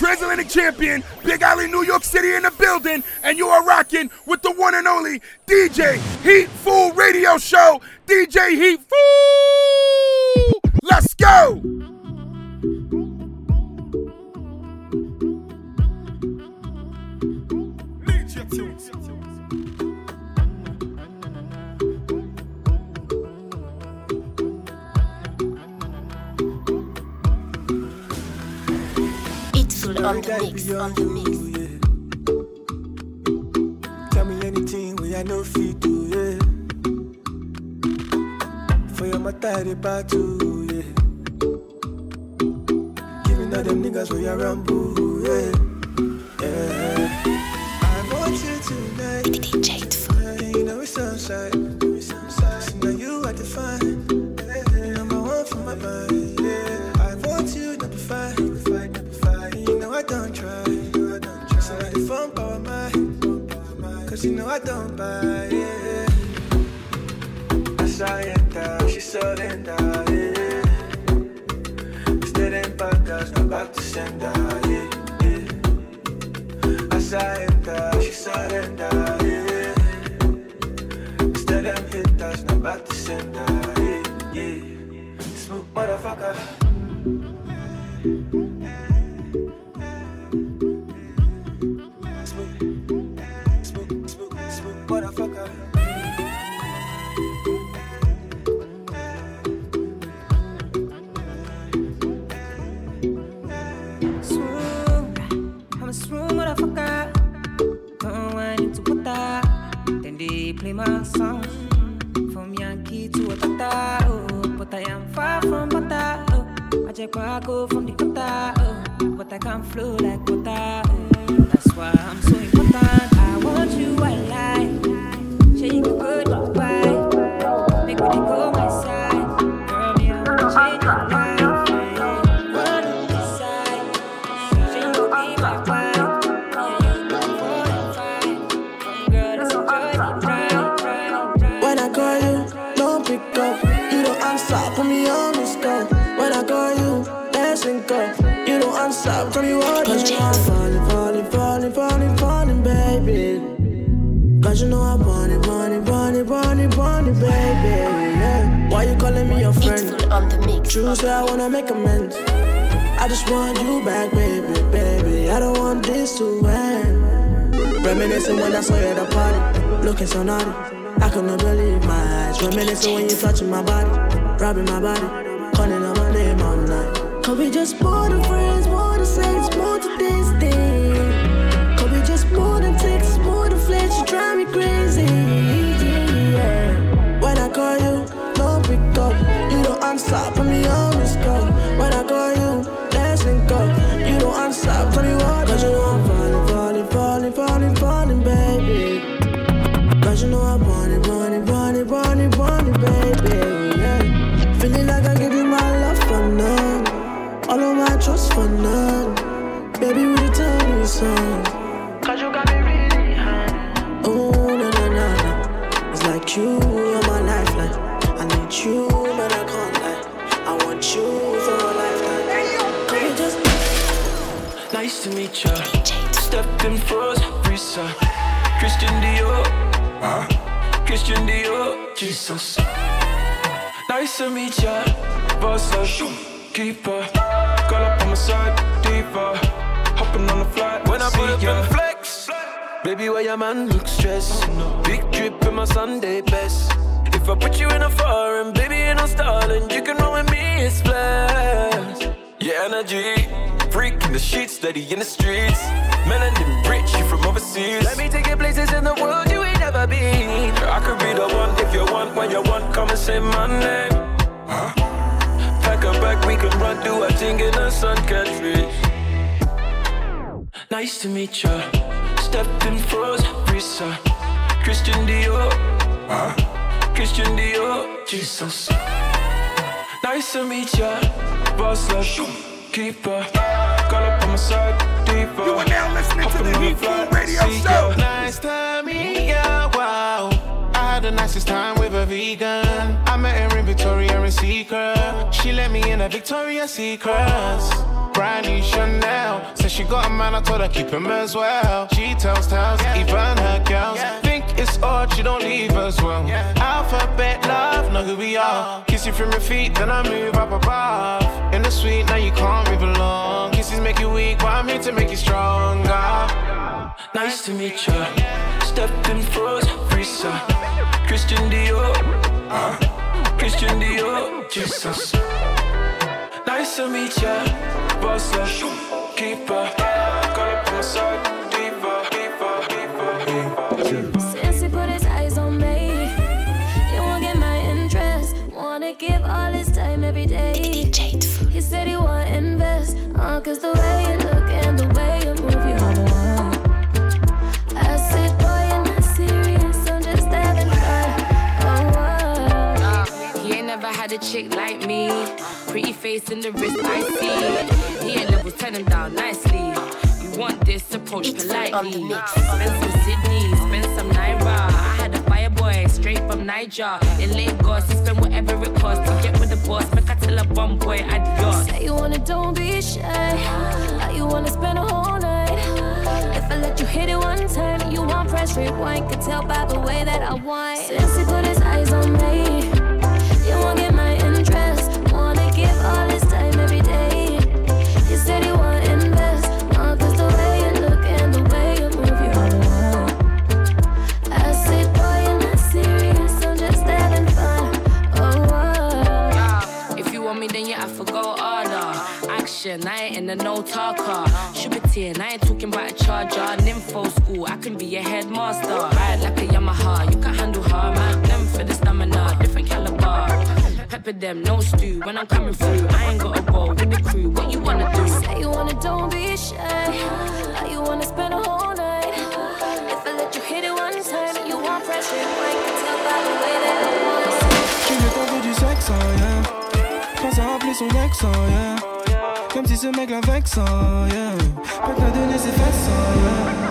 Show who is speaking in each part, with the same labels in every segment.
Speaker 1: Transatlantic Champion, Big Alley, New York City in the building, and you are rocking with the one and only DJ Heat Fool Radio Show. DJ Heat Fool! Let's go!
Speaker 2: On the mix, on the mix.
Speaker 3: Tell me anything we I know fit do, yeah. For your matter, the battle, yeah. Giving all them niggas where you rumble, yeah. Yeah. I want you tonight.
Speaker 2: DJ.
Speaker 3: Yeah, you know it's sunshine. Cause you know I don't buy. Yeah. As I enter, she surrender. Yeah. Stayed in Baghdad, no back to sender. Yeah, yeah. I enter, she surrender. Yeah. Instead them hitters, no back to sender. Yeah, yeah. Smooth motherfucker. Smooth, smooth, smooth, smooth motherfucker.
Speaker 4: Smooth, I'm a smooth motherfucker. Don't into water. Then they play my songs from Yankee to Otata. Oh, but I am far from butter. Oh, I just go from the gutter. Oh, but I can't flow like water.
Speaker 3: True, say I wanna make amends. I just want you back, baby, baby. I don't want this to end. Reminiscing when I saw you at the party, looking so naughty. I couldn't believe my eyes. Reminiscing when you touching my body, rubbing my body, calling out my name all night. Cause we just more than friends, more than saints, more than this thing. Cause we just more than texts, more than flesh. You drive me crazy. Yeah. When I call you, don't pick up. You don't answer, Cause you know I'm falling, falling, falling, falling, falling, baby. Cause you know I'm running, running, running, running, it, baby. Yeah. Feeling like I give you my love for none. All of my trust for none. Baby, will you tell me something? Cause you got me really high. Oh, no, no, no, no. It's like you are my lifeline. I need you, but I can't lie. I want you
Speaker 5: Nice to meet ya.
Speaker 2: DJ
Speaker 5: Step in froze, Risa. Christian Dior. Huh? Christian Dior. Jesus. Nice to meet ya. Boss up, keeper. Girl up on my side, deeper. Hopping on the flight when I put up in flex. Baby, why your man look stressed? Big trip in my Sunday best. If I put you in a foreign, baby, ain't no stalling. You can roll with me, it's flash. Your energy, freak in the sheets, steady in the streets. Melanin rich, you from overseas. Let me take you places in the world you ain't never been. I could be the one if you want, when you want, come and say my name. Pack a bag, we can run, do a thing in the sun can't. Nice to meet ya. Stepped in froze, Risa. Christian Dior. Christian Dior. Jesus. Nice to meet ya, boss keeper. Girl up on my side, deeper.
Speaker 1: You are now listening to the Heat Food Radio Show.
Speaker 6: Nice meet ya, wow. I had the nicest time with a vegan. I met her in Victoria and Secret. She let me in a Victoria's Secrets. Brand new Chanel. Said she got a man, I told her keep him as well. She tells tales, even her girls. Think it's odd, she don't leave as well. Alphabet love, know who we are. Kiss you from your feet, then I move up above. In the suite, now you can't move along. Kisses make you weak, but I'm here to make you stronger.
Speaker 5: Nice to meet ya. Stepped in froze, Risa. Christian Dior. Uh, Christian Dior. Jesus. Nice to meet ya. Boss up, keeper. Call up on my side.
Speaker 7: Day. He said he want invest, uh, cause the way you look and the way you move, you are the one. I said, boy, you're not serious, I'm just having fun. Oh.
Speaker 8: He ain't never had a chick like me. Pretty face and the wrist I see. He ain't level, turn him down nicely. You want this approach
Speaker 7: It's on
Speaker 8: politely.
Speaker 7: mix.
Speaker 8: Spend some Sydney, spend some Naira. Boy straight from Niger. In Lagos, he spend whatever it costs to get with the boss. Make I tell a bum boy adios.
Speaker 7: Say you wanna, don't be shy. How you wanna spend a whole night? If I let you hit it one time, you want press rewind. Could tell by the way that I want. Since he put his eyes on me,
Speaker 8: Action, I ain't in the no talker. Shubitin, I ain't talking about a charger. Nympho school, I can be a headmaster. Ride like a Yamaha, you can handle her. Man, them for the stamina, different caliber. Pepper them, no stew. When I'm coming through, I ain't got a roll with the crew. What you wanna do?
Speaker 7: Say you wanna, don't be shy. How you wanna spend a whole night? If I let you hit it one time, you want pressure. I can tell by the way that I want.
Speaker 9: Tu veux t'en du sexe, oh, yeah. Pense à appeler son ex, oh, yeah. Comme si ce mec la vexe, yeah. Peut te donner ses fesses, yeah.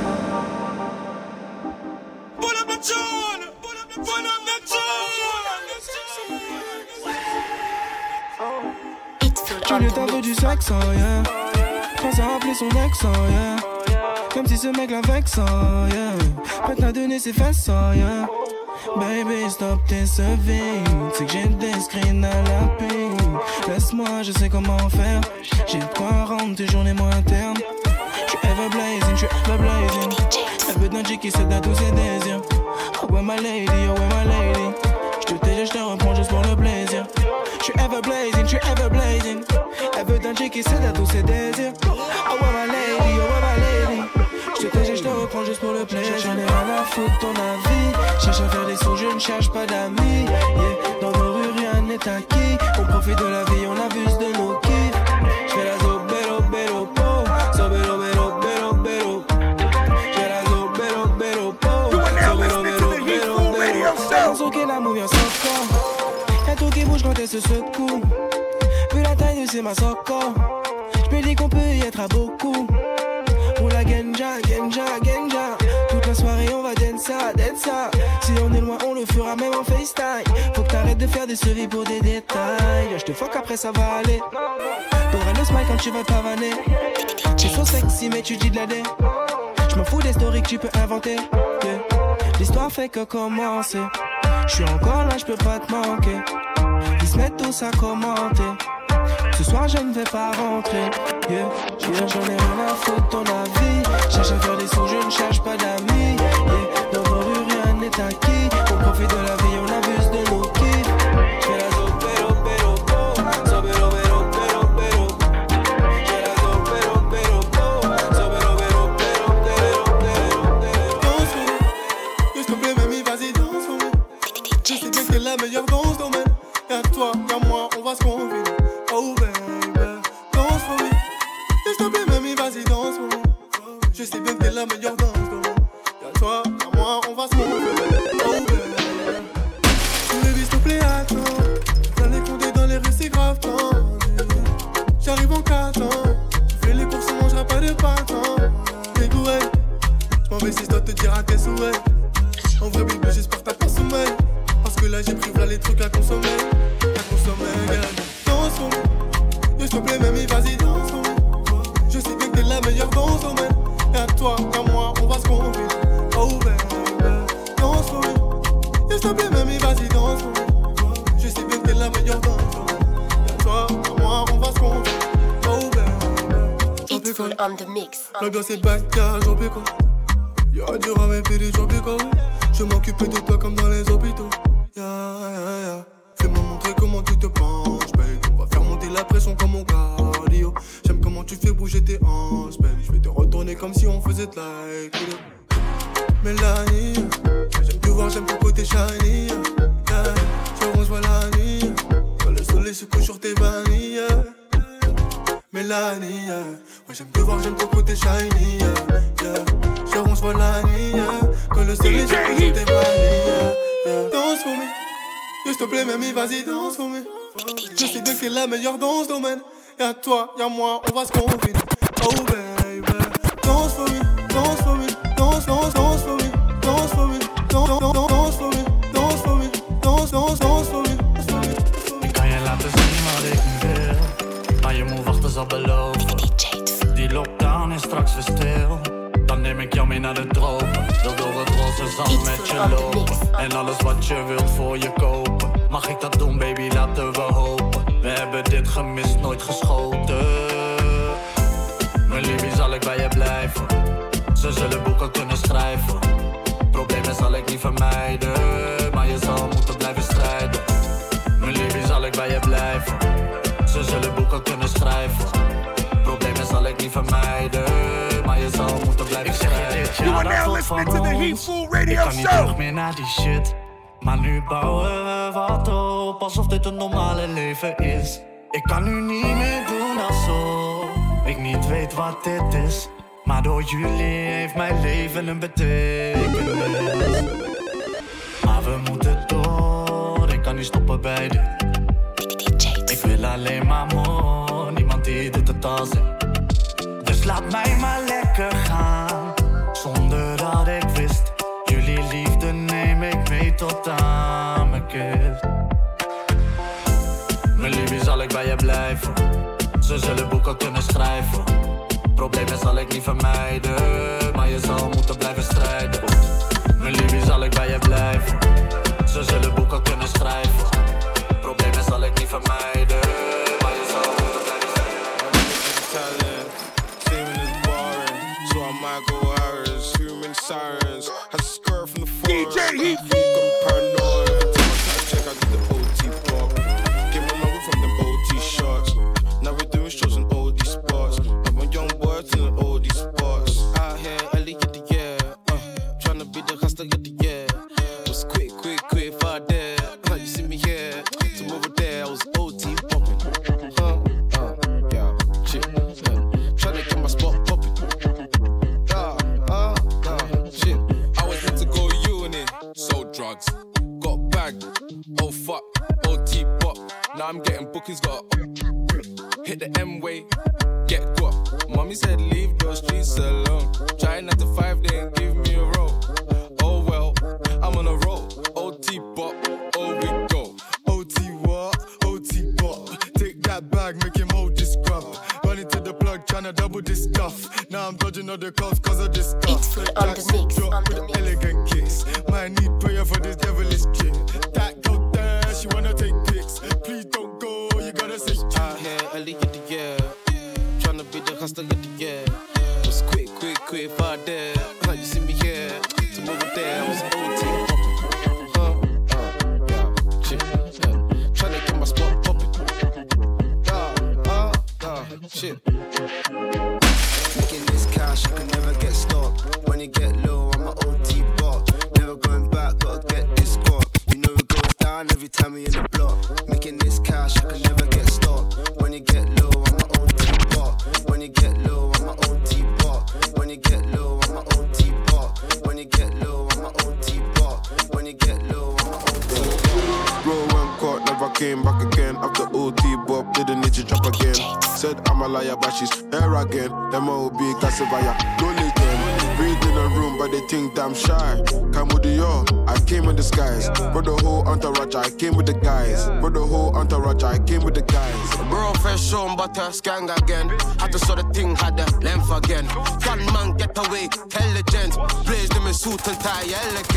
Speaker 7: It's full
Speaker 9: Tu lui
Speaker 7: the
Speaker 9: du sexe, oh, yeah. Pense à appeler son ex, oh, yeah. Comme si ce mec la vexe, oh, yeah. Peut te donner ses fesses, oh, yeah. Baby, stop tes sevings. C'est que j'ai des screens à la ping. Laisse-moi, je sais comment faire. J'ai de quoi rendre tes journées moins internes. Je suis ever blazing, suis ever blazing. Veut d'un qui cède à tous ses désirs. Oh ouais, my lady, oh ouais, my lady. Je te tège, je te reprends juste pour le plaisir. Suis ever blazing, suis ever blazing. Veut d'un qui cède à tous ses désirs. Oh ouais, my lady, oh ouais, my lady. Je te tège, je te reprends juste pour le plaisir. J'en ai rien à foutre ton avis. Cherche à faire des sous, je ne cherche pas d'amis. Yeah. On profite de la vie, on abuse de nos kiffs. J'fais la zobero, bero, po. Zobero, bero, bero, bero J'fais la zobero, bero, po.
Speaker 1: Zobero,
Speaker 9: bero,
Speaker 1: bero, bero
Speaker 9: Sous que l'amour vient sans corps. Y'a tout qui bouge quand elle se secoue. Vu la taille de ses masses encore J'me dis qu'on peut y être à beaucoup. Pour la genja, genja, genja. Toute la soirée on va si on est loin, on le fera même en FaceTime. Faut que t'arrêtes de faire des séries pour des détails. Je te fuck après, ça va aller. T'auras le smile quand tu vas pavaner. Tu so sexy, mais tu dis de la dé. Je m'en fous des stories que tu peux inventer. L'histoire fait que commencer. Je suis encore là, je peux pas te manquer. Ils se mettent tous à commenter. Ce soir, je ne vais pas rentrer. Yeah, j'en ai rien à foutre ton avis. Cherche à faire des sous, je ne cherche pas d'amis. Acquis. On profite de la vie,
Speaker 10: wacht is al beloofd. Die lockdown is straks weer stil. Dan neem ik jou mee naar de tropen. Wil door het roze zand met je lopen. En alles wat je wilt voor je kopen. Mag ik dat doen, baby? Laten we hopen. We hebben dit gemist, nooit geschoten. Mijn liefie, zal ik bij je blijven? Ze zullen boeken kunnen schrijven. Problemen zal ik niet vermijden. Maar je zal moeten blijven strijden. Mijn liefie, zal ik bij je blijven? Ze zullen boeken kunnen schrijven. Problemen zal ik niet vermijden, maar je zal moeten blijven schrijven.
Speaker 11: Dit, you are now listening to the Heatful Radio Show.
Speaker 10: Ik kan niet terug meer naar die shit. Maar nu bouwen we wat op, alsof dit een normale leven is. Ik kan nu niet meer doen als zo. ik niet weet wat dit is. Maar door jullie heeft mijn leven een betekenis. Maar we moeten door, ik kan niet stoppen bij dit alleen maar mooi, niemand die doet het als ik. Dus laat mij maar lekker gaan, zonder dat ik wist. Jullie liefde neem ik mee tot aan mijn kist. Mijn liefje zal ik bij je blijven, ze zullen boeken kunnen schrijven. Problemen zal ik niet vermijden, maar je zal moeten blijven strijden. Mijn liefje zal ik bij je blijven, ze zullen boeken kunnen schrijven.
Speaker 12: See?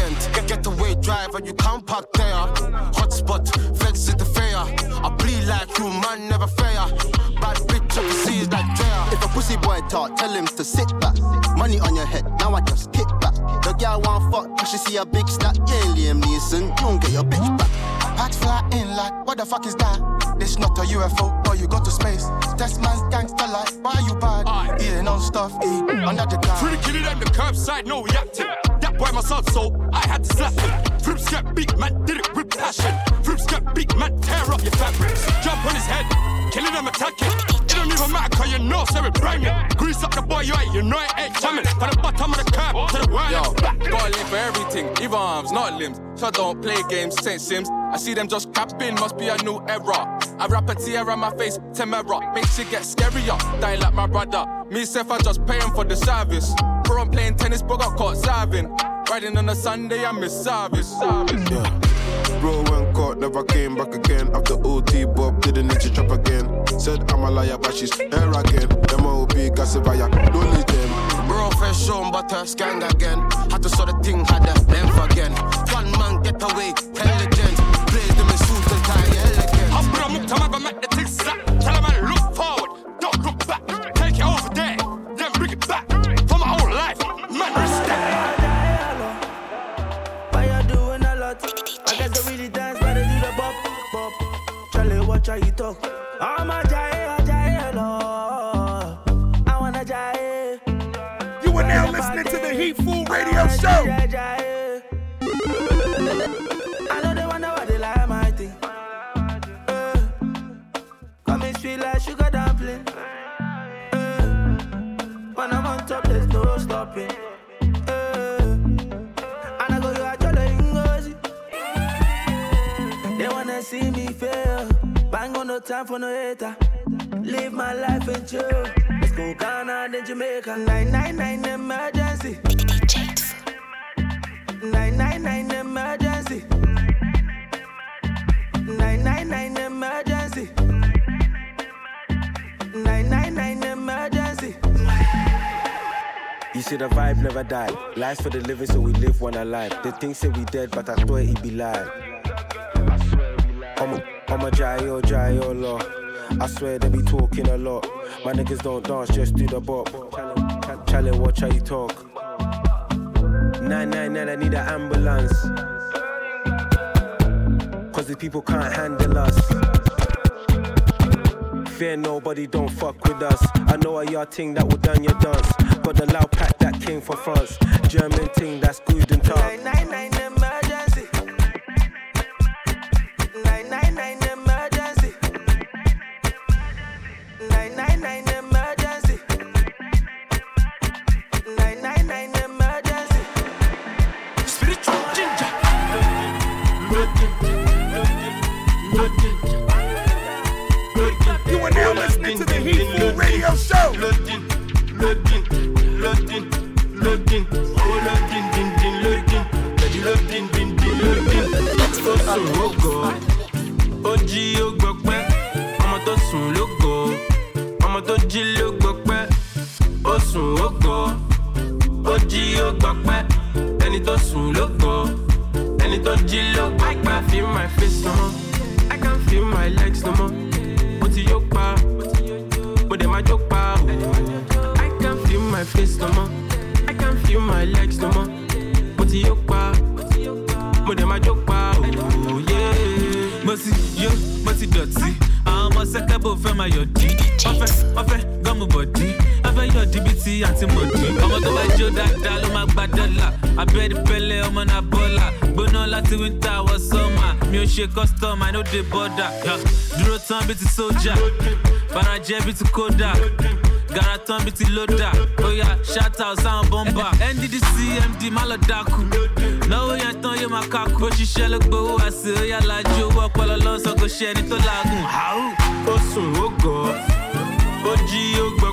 Speaker 13: Elegant.
Speaker 12: Get,
Speaker 14: get away, driver, you can't park there. Hotspot, feds in the fair. I bleed like you, man, never fair. Bad bitch, up the seas like Drea.
Speaker 15: If a pussy boy talk, tell him to sit back. Money on your head, now I just kick back. The girl want fuck, cause she see a big stack. Yeah, Liam Neeson, you don't get your bitch back. Packs fly in like, what the fuck is that? This not a UFO, or you go to space. Test man's gangster like, why you bad? Yeah, no stuff, E, mm. under the car.
Speaker 16: Free killing them the curbside, no reacting. That boy myself, so I had to slap him. Flips get beat, man, did it with passion. Flips get beat, man, tear up your fabrics. Jump on his head, killing them attacking. It don't even matter, cause you know, so it banging. Grease up the boy, you ain't, you know it ain't jamming. From the bottom of the curb to the world.
Speaker 17: Yo, gotta live for everything, even arms, not limbs. So I don't play games, Saint Sims. I see them just capping, must be a new era. I wrap a tear on my face, Temera. Makes it get scarier, die like my brother. Me self, I just paying for the service. Bro, I'm playing tennis, but got caught serving. Riding on a Sunday, I miss service. service.
Speaker 18: Yeah. Bro went caught, never came back again. After OT Bob didn't need to trap again. Said I'm a liar, but she's here again. MOB, Gassivaya, don't leave them.
Speaker 14: Bro, fresh on butter, scan again. Had to sort of thing, had the length again. One man, get away, intelligent.
Speaker 19: Watch you talk. I'm a jay, a. I wanna.
Speaker 1: You are now listening to the Heat Food Radio Show.
Speaker 19: I know they wonder why they like my thing. Uh, coming sweet like sugar dumpling. Uh, when I'm on top, there's no stopping. Bang on no time for no hater. Live my life in chill. Let's go Ghana, then Jamaica. 999 emergency. 999 emergency. 999 emergency. 999 emergency.
Speaker 20: You see the vibe never die. Lies for the living, so we live one alive. They think say we dead, but I swear it be live. I'm I'm a Jayo, Jayo law. I swear they be talking a lot. My niggas don't dance, just do the bop. Challenge, watch how you talk. 999, I need an ambulance. Cause these people can't handle us. Fear nobody, don't fuck with us. I know a yard ting that will done your dance. Got the loud pack that came from France. German ting that's good and tough.
Speaker 1: Radio Show.
Speaker 2: Loading, loading, loading, loading, oh loading, din din loading, daddy loading, din din loading. Ó sùn ó gọ̀, ó ó gbọ́ pẹ́, ọmọ tó sùn ló gọ̀, ọmọ tó jí ló gbọ́ pẹ́, ó sùn ó gọ̀, ó ó gbọ́ pẹ́, ẹni tó sùn ló gọ̀, ẹni tó jí ló gbọ́ pẹ́. I can feel my face no more, I can feel my legs no more, my face no more. I can feel my legs no more. Mo ti pa, mo dẹ̀ máa jó pa. O. yeah.
Speaker 21: mo yó mo ti dọ̀tí. Àwọn ọmọ sẹ́kẹ́bù fẹ́ máa yọ̀dí wọ́n fẹ́ wọ́n fẹ́ gọ́mù bọ̀dí. Wọ́n fẹ́ yọ̀dí bíi ti àǹtí mọ̀dí ọmọ tó bá jó dáadáa ló máa gba dọ́là. Abẹ́rẹ́ pẹ́lẹ́ ọmọ náà bọ́là. Gbóná láti wíńtà wọ sọ́mà. Mi ò ṣe custom i no dey border dúró tán bíi ti sójà. Farajẹ́ bíi ti kódà gara tán bíi ti lódà oya shout out sáwọn bọ́mbà nddc md má lọ dákú náwó yẹn tán yóò máa kákú bó ṣiṣẹ́ ló gbowó àṣẹ oya lajú owó ọpọlọ lọ́sàn kò ṣe tó làágùn.
Speaker 2: Ó sùn ó gọ̀, ó jí ó gbọ́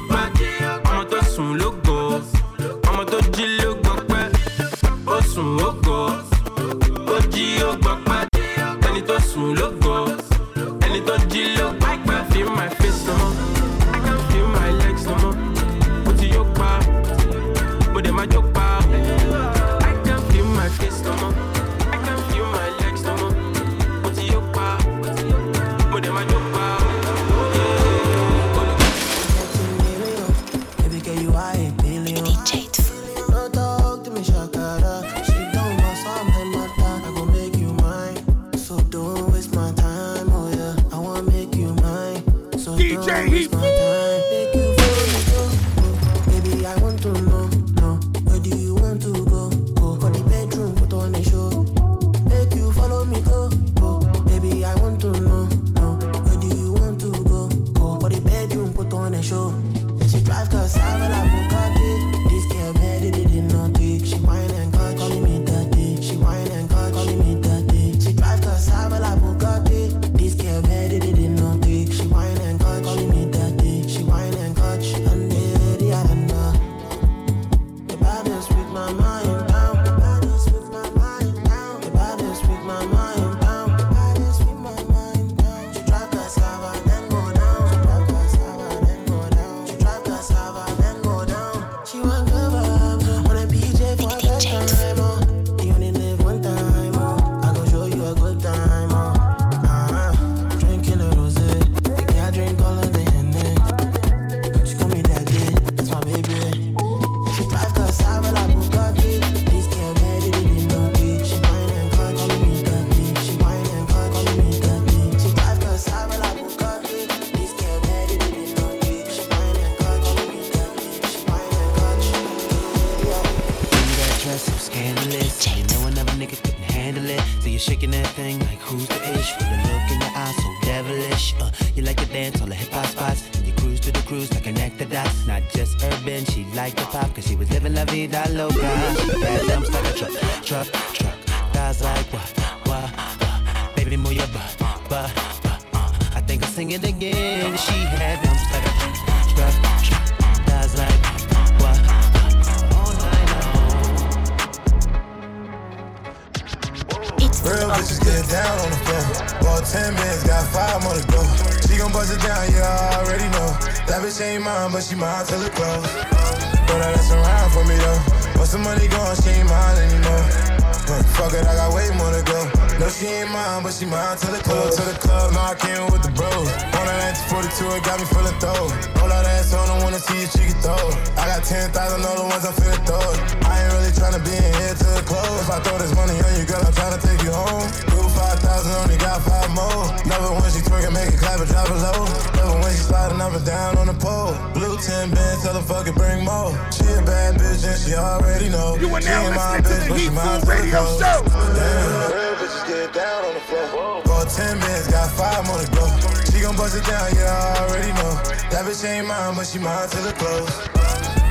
Speaker 22: I
Speaker 23: throw this money on you, girl, I'm tryna take you home. Do 5,000, only got five more. Love it when she twerking, make it clap and drop it low. Love it when she sliding up and down on the pole. Blue 10 bands, tell her fuck it, bring more. She a bad bitch and she already know.
Speaker 1: You are
Speaker 23: she
Speaker 1: now
Speaker 23: ain't my
Speaker 1: listening to the
Speaker 23: but she
Speaker 1: Heat
Speaker 23: mine
Speaker 1: Food
Speaker 23: till it
Speaker 1: Radio
Speaker 23: close.
Speaker 1: Show.
Speaker 23: Damn. Real bitches get down on the floor. Bought 10 bands, got five more to go. She gon' bust it down, yeah, I already know. That bitch ain't mine, but she mine till the close.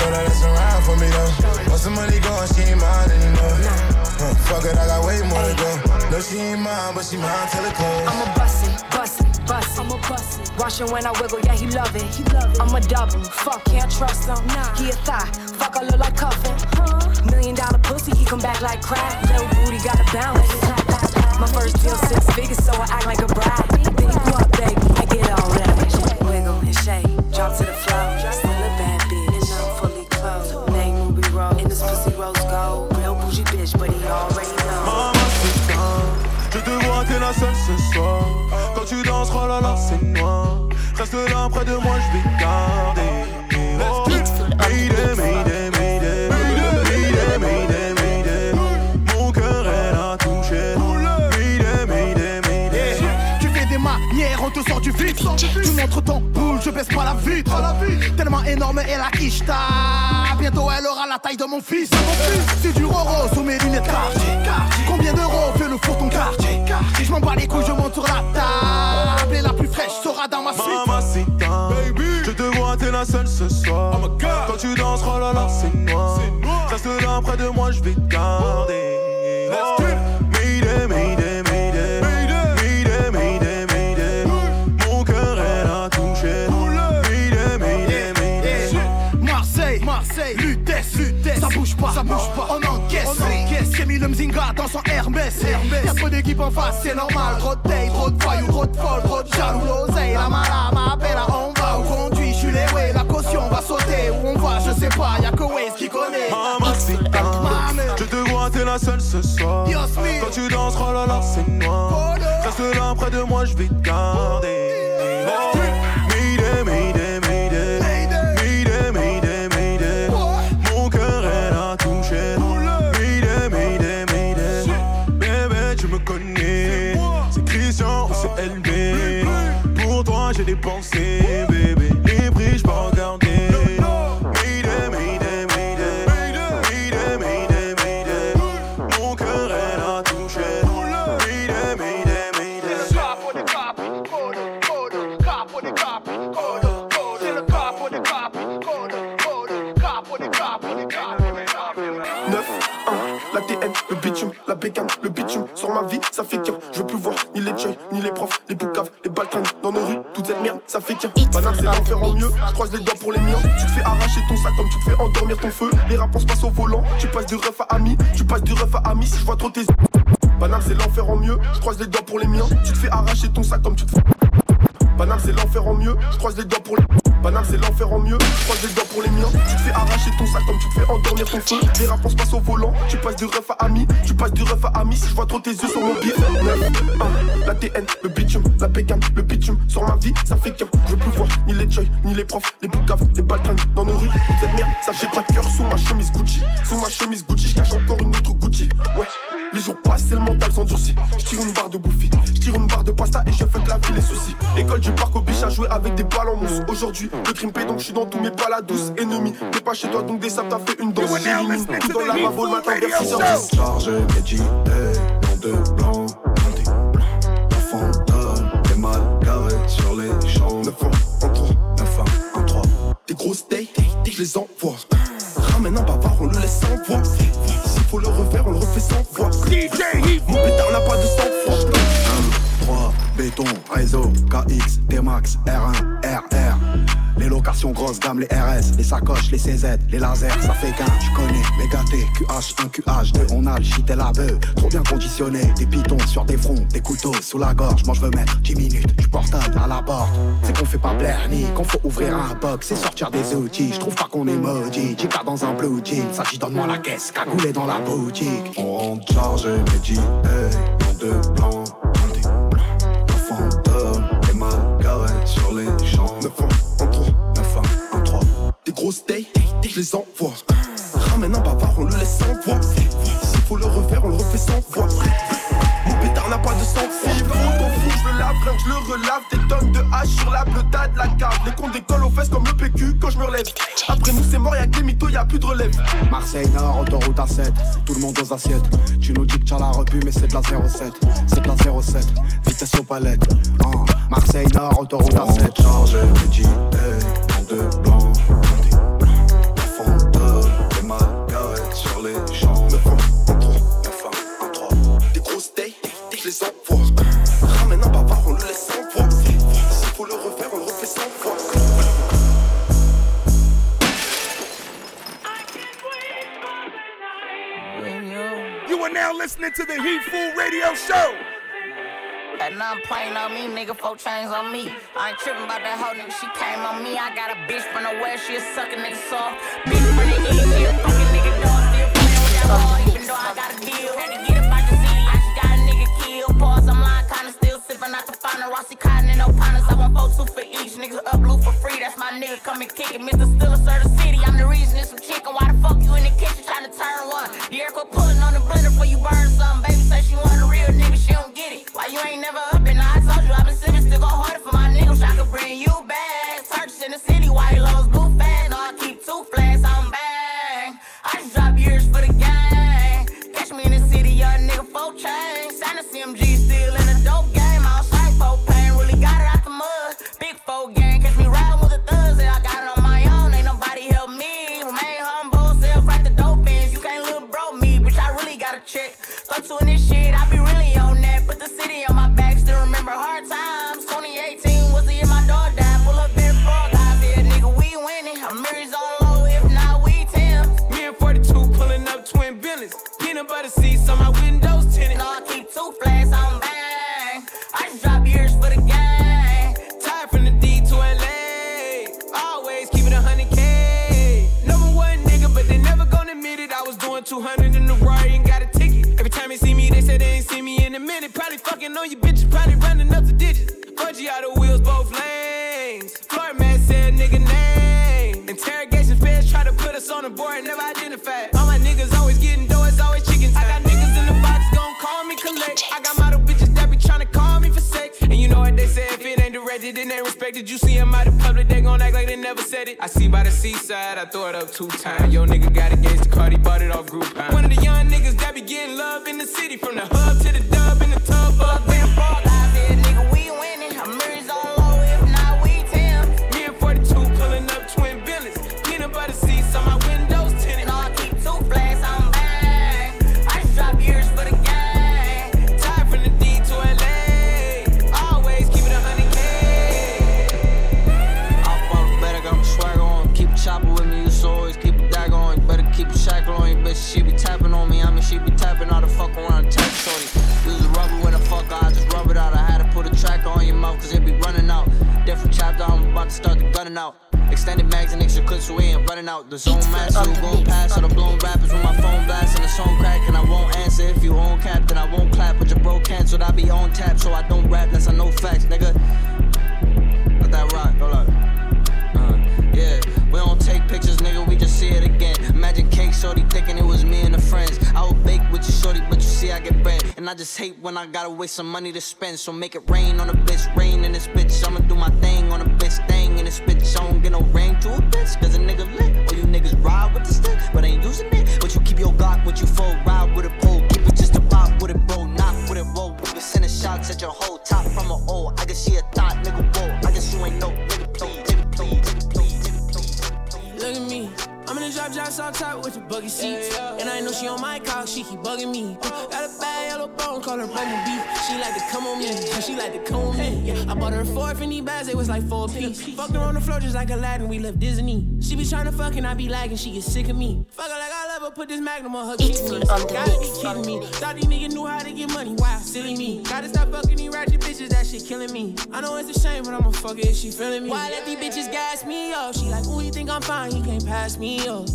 Speaker 23: Throw that ass around for me though. Once the money gone, she ain't mine anymore. Huh, fuck it, I got way more to go. No, she ain't mine, but she mine till it close.
Speaker 24: I'm a bussin', bussin', bussin'. I'm a bussin'. Watch him when I wiggle, yeah, he love it. He love it. I'm a double, fuck, can't trust him. Nah. He a thigh, fuck, I look like cuffin'. Huh? Million dollar pussy, he come back like crack. Little booty got a bounce. My first deal six figures, so I act like a bride. Then you up, baby, I get all that. Wiggle and shake, drop to the floor.
Speaker 23: Reste là près de moi, je vais garder.
Speaker 25: Tu montres ton boule, je baisse pas la vitre. Tellement énorme est la quicheta. Bientôt elle aura la taille de mon fils. C'est du roro sous mes lunettes quartier. Combien d'euros fait le four ton quartier Si je m'en bats les couilles, je monte sur la table. Et la plus fraîche sera dans ma suite.
Speaker 23: Je te vois, t'es la seule ce soir. Quand tu danses, oh là là, c'est noir. Reste là près de moi, je vais te garder.
Speaker 25: Marseille, Marseille, Lutèce, Lutèce, ça bouge pas, ça bouge pas, on encaisse, on encaisse. J'ai mis le Mzinga dans son Hermès, Hermès. Y'a trop d'équipes en face, c'est normal. Trop de taille, trop de voyous, trop de folle, trop de jaloux, l'oseille. La mala m'appelle, à on va où conduit, je suis les way, la caution va sauter. Où on va, je sais pas, y'a que Waze qui connaît.
Speaker 23: Mamacita, je te vois, t'es la seule ce soir. Quand tu danses, oh là là, c'est noir. Reste là près de moi, je vais te garder.
Speaker 13: Ça fait qu'un. Je veux plus voir ni les joy, ni les profs, les boucaves, les balkans dans nos rues. Toute cette merde, ça fait qu'un. Banane, c'est l'enfer en mieux. Je croise les doigts pour les miens. Tu te fais arracher ton sac comme tu te fais endormir ton feu. Les rapports passent au volant. Tu passes du ref à ami. Tu passes du ref à ami si je vois trop tes. Banane, c'est l'enfer en mieux. Je croise les doigts pour les miens. Tu te fais arracher ton sac comme tu te fais. Banane, c'est l'enfer en mieux. Je croise les doigts pour les. Banane, c'est l'enfer en mieux. Croise les doigts pour les miens. Tu te fais arracher ton sac comme tu te fais endormir ton feu. Les rapports passent au volant. Tu passes du ref à ami. Tu passes du ref à ami si je vois trop tes yeux sur mon pied. La TN, le bitume, la bécane, le bitume. Sur ma vie, ça fait qu'un. Je veux plus voir ni les joy, ni les profs, les boucaves, les balkans dans nos rues. Cette merde, ça j'ai pas de cœur sous ma chemise Gucci. Sous ma chemise Gucci, je cache encore une autre Gucci. Ouais. Les jours passent, c'est le mental s'endurcit. Je tire une barre de bouffi, je tire une barre de pasta et je fais que la vie les soucis. École du parc au biche à jouer avec des balles en mousse. Aujourd'hui, le crime paye donc je suis dans tous mes balades douces. Ennemi, t'es pas chez toi donc des sables, t'as fait une danse. J'élimine tout dans la lavabo le matin vers 6h10.
Speaker 26: Chargé, médité, nom de blanc, des blancs, la fantôme, des mal garés sur les champs.
Speaker 13: 9 ans, en 3, 9 ans, en 3. Des grosses dates, je les envoie. Ramène un bavard, on le laisse sans voix.
Speaker 26: KX, T-Max, R1, RR. Les locations grosses gamme, les RS, les sacoches, les CZ, les lasers, ça fait qu'un, tu connais, les gâtés, QH1, QH2, on a le shit et la bœuf, trop bien conditionné, des pitons sur des fronts, des couteaux sous la gorge, moi je veux mettre 10 minutes, je portable à la porte, c'est qu'on fait pas plaire ni qu'on faut ouvrir un box, c'est sortir des outils, je trouve pas qu'on est maudit, Chica dans un blue jean, ça dit donne-moi la caisse, cagoulé dans la boutique. On rentre chargé, médité, nom de blanc,
Speaker 13: grosses je les envoie. Ramène un bavard, on le laisse sans voix. S'il faut le refaire, on le refait sans voix. Mon pétard n'a pas de sang froid. S'il faut ton fou, je le lave, je le relave. Des tonnes de hache sur la bleutade, la cave. Les comptes décollent aux fesses comme le PQ quand je me relève. Après nous, c'est mort, y'a que les mythos, y'a plus de relève.
Speaker 26: Marseille Nord, autoroute A7, tout le monde aux assiettes. Tu nous dis que t'as la repu, mais c'est de la 07. C'est de la 07, vitesse aux palettes. Ah, Marseille Nord, autoroute A7. Chargé, médité, nom de blanc,
Speaker 1: now listening to the Heat Food Radio Show.
Speaker 27: That none playing on me, nigga, four chains on me. I ain't tripping about that hoe, nigga, she came on me. I got a bitch from the west, she a suckin' nigga soft. Bitch from the east, Rossi Cotton and no partners, I want four two for each. Niggas up blue for free, that's my nigga, come and kick it. Mr. Stiller, sir, the city, I'm the reason it's some chicken. Why the fuck you in the kitchen trying to turn one? The air quit pulling on the blender before you burn something. Baby say she want a real nigga, she don't get it. Why you ain't never up and I told you I've been sipping, still go harder for my niggas. I could bring you back. Searches in the city, white lows, blue fast. No, I keep two flags, it
Speaker 21: then they respected. You see them out in public, they gon' act like they never said it. I see by the seaside, I throw it up two times. Yo, nigga got engaged to Cardi, bought it off Groupon. One of the young niggas that be getting love in the city, from the hub
Speaker 15: waste some money to spend. So make it rain on a bitch, rain in this bitch. I'ma do my thing
Speaker 28: Fucked her on the floor just like Aladdin, we left Disney. She be trying to fuck and I be lagging, she get sick of me. Fuck her like I love her, put this magnum on her kidney. Gotta be kidding me. Thought these niggas knew how to get money, wow, silly me. Gotta stop fucking these ratchet bitches, that shit killing me. I know it's a shame, but I'ma fuck it if she feeling me. Why let these bitches gas me up? She like, ooh, you think I'm fine, he can't pass me up.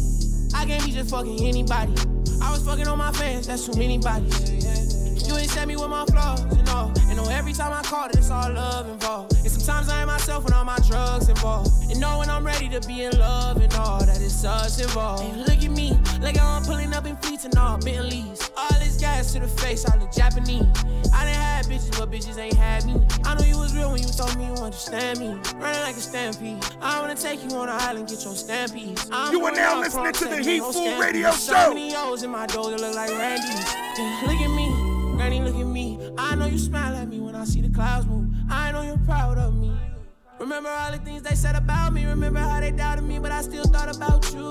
Speaker 28: I can't be just fucking anybody. I was fucking on my fans, that's too many bodies. You ain't sent me with my flaws and all. Know every time I call it, it's all love involved. And sometimes I am myself when all my drugs involved. And know when I'm ready to be in love and all that it's us involved. And look at me, like I'm pulling up in fleets and all Bentleys. All this gas to the face, I look Japanese. I done had bitches, but bitches ain't had me. I know you was real when you told me you understand me. Running like a stampede. I wanna take you on an island, get your stampies. I'm
Speaker 1: You are now listening to the Heat
Speaker 28: scampies.
Speaker 1: Radio
Speaker 28: So many O's in my door that look like Randy's. Look at me. Granny, look at me. I know you smile at me when I see the clouds move. I know you're proud of me. Remember all the things they said about me. Remember how they doubted me, but I still thought about you.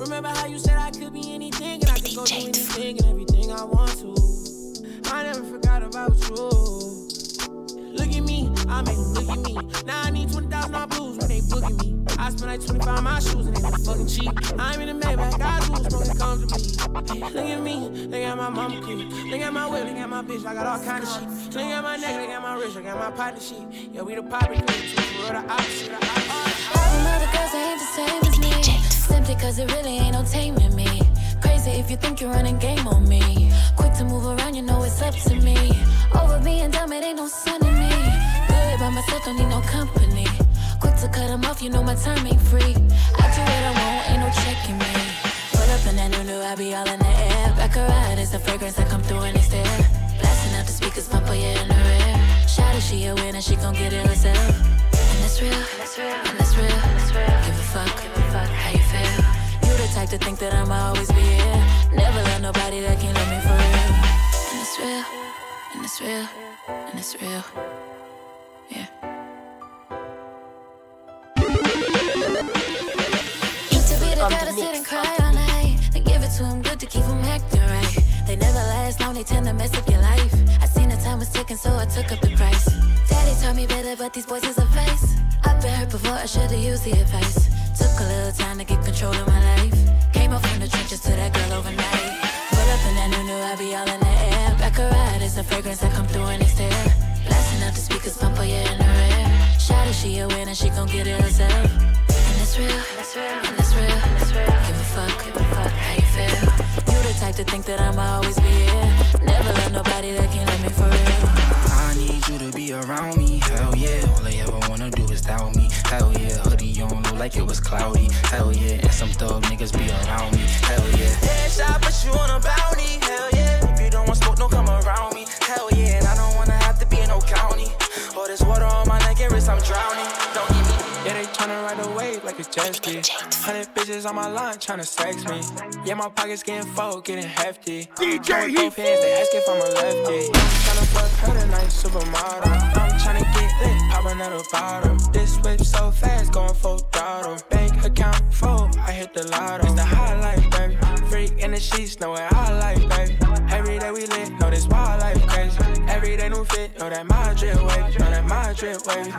Speaker 28: Remember how you said I could be anything and I could go do anything and everything I want to. I never forgot about you. I make them look at me. Now I need 20,000 on blues when they booking me. I spend like 25 on my shoes and they look fucking cheap. I'm in the Maybach, I do smoking comfortably. Look at me, look at my mama kid. Look at my whip, look at my bitch, I got all kind of shit. Look at my neck, look at my wrist, look at my partner shit. Yeah, we the poppy clips, we're the opposite, the opposite.
Speaker 7: Other girls ain't the same as me. Simply cause it really ain't no taming me. Crazy if you think you're running game on me. Quick to move around, you know it's up to me. Over being dumb, it ain't no sun in me. By myself, don't need no company. Quick to cut them off, you know my time ain't free. I do what I want, ain't no checking me. Put up in that new new, I be all in the air. Back a ride, it's the fragrance that come through and they stare. Blasting out the speakers, pump her, yeah, in the rear. Shout it, she a winner, she gon' get it herself. And it's real, and it's real, and it's real. Give a fuck, give a fuck, how you feel? You the type to think that I'ma always be here. Never love nobody that can't love me for real. And it's real, and it's real, and it's real. Yeah. Used to be the girl to sit and cry all night. Then give it to him good to keep him acting right. They never last long, they tend to mess up your life. I seen the time was ticking, so I took up the price. Daddy taught me better, but these boys is a face. I've been hurt before, I should've used the advice. Took a little time to get control of my life. Came up from the trenches to that girl overnight. Pull up in that new new, I be all in the air. Back a ride, it's a fragrance that come through and they stare. Blasting out the speakers, pump her, yeah, in the rear. Shout it, she a winner, she gon' get it herself. And it's real, and it's real, and it's real, and it's real. Give a fuck, give a fuck, how you feel? You the type to think that I'ma always be here. Never love nobody that can love me for real.
Speaker 29: I need you to be around me. Hell yeah, all I ever wanna do is doubt me. Hell yeah, hoodie on low like it was cloudy. Hell yeah, and some thug niggas be around me. Hell yeah.
Speaker 30: Headshot, but you on a my neck and wrist, I'm drowning. Don't give me.
Speaker 31: Yeah, they tryna ride a wave like it's jet ski. Hundred bitches on my line tryna sex me. Yeah, my pockets getting full, getting hefty. DJ hands, they ask if I'm a lefty. Tryna fuck her tonight, supermodel. I'm tryna get lit, pop another bottle. This whip so fast, going full throttle. Bank account full, I hit the lotto. It's the highlight, baby. Freak in the sheets, know what I like, baby. Every day we lit, know this wild life crazy. Every day new fit, know that my drip wavy, know that my drip wavy.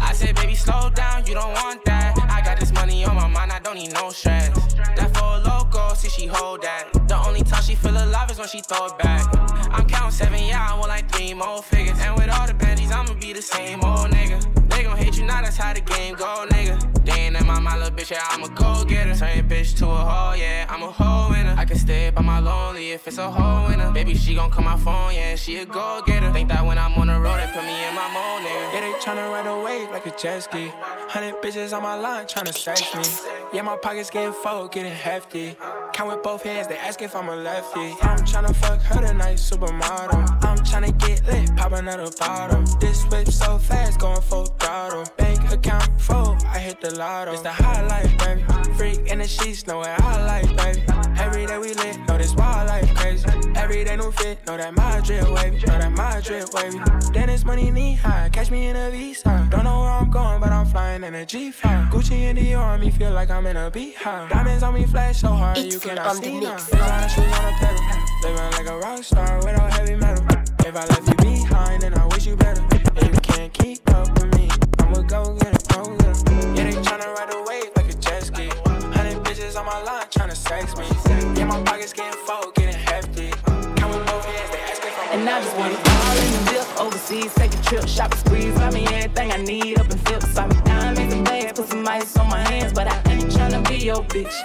Speaker 30: I said, baby, slow down, you don't want that. I got this money on my mind, I don't need no stress. That for a loco, see she hold that. The only time she feel alive is when she throw it back. I'm counting seven, yeah, I want like three more figures. And with all the baddies, I'ma be the same old nigga. They gon' hate you know that's how the game go, nigga. Then in my mind, little bitch, yeah, I'm a go getter. Turn bitch to a hoe, yeah, I'm a hoe winner. I can stay by my lonely if it's a hoe winner. Baby, she gon' call my phone, yeah, she a go getter. Think that when I'm on the road, they put me in my mode.
Speaker 31: Yeah, they tryna ride a wave like a jet ski. Hundred bitches on my line tryna sex me. Yeah, my pockets getting full, getting hefty. Count with both hands, they ask if I'm a lefty. I'm tryna fuck her tonight, supermodel. I'm tryna get lit, pop another bottle. This whip so fast, going full throttle. Account full, I hit the lotto. It's the highlight, baby. Freak in the sheets, know what I like, baby. Every day we lit, know this wild life crazy. Every day new fit, know that my drip wavy, know that my drip wavy. Then it's money knee high, catch me in a visa. Don't know where I'm going, but I'm flying in a G5. Gucci in the arm, me feel like I'm in a beehive. Diamonds on me flash so hard, you cannot see now. Designer shoes on a pedal, living like a rock star without heavy metal. If I left you behind, then I wish you better. If you can't keep up with me, I'ma go get it, go get it. Yeah, they tryna ride a wave like a jet ski. Hundred bitches on my line tryna sex me. Yeah, my pockets getting full, getting hefty. Come with both hands, they asking for
Speaker 32: And I just wanna fall in the dip overseas, take a trip, shopping sprees, buy me everything I need up in. Buy me diamonds and bags, put some ice on my hands, but I ain't tryna be your bitch.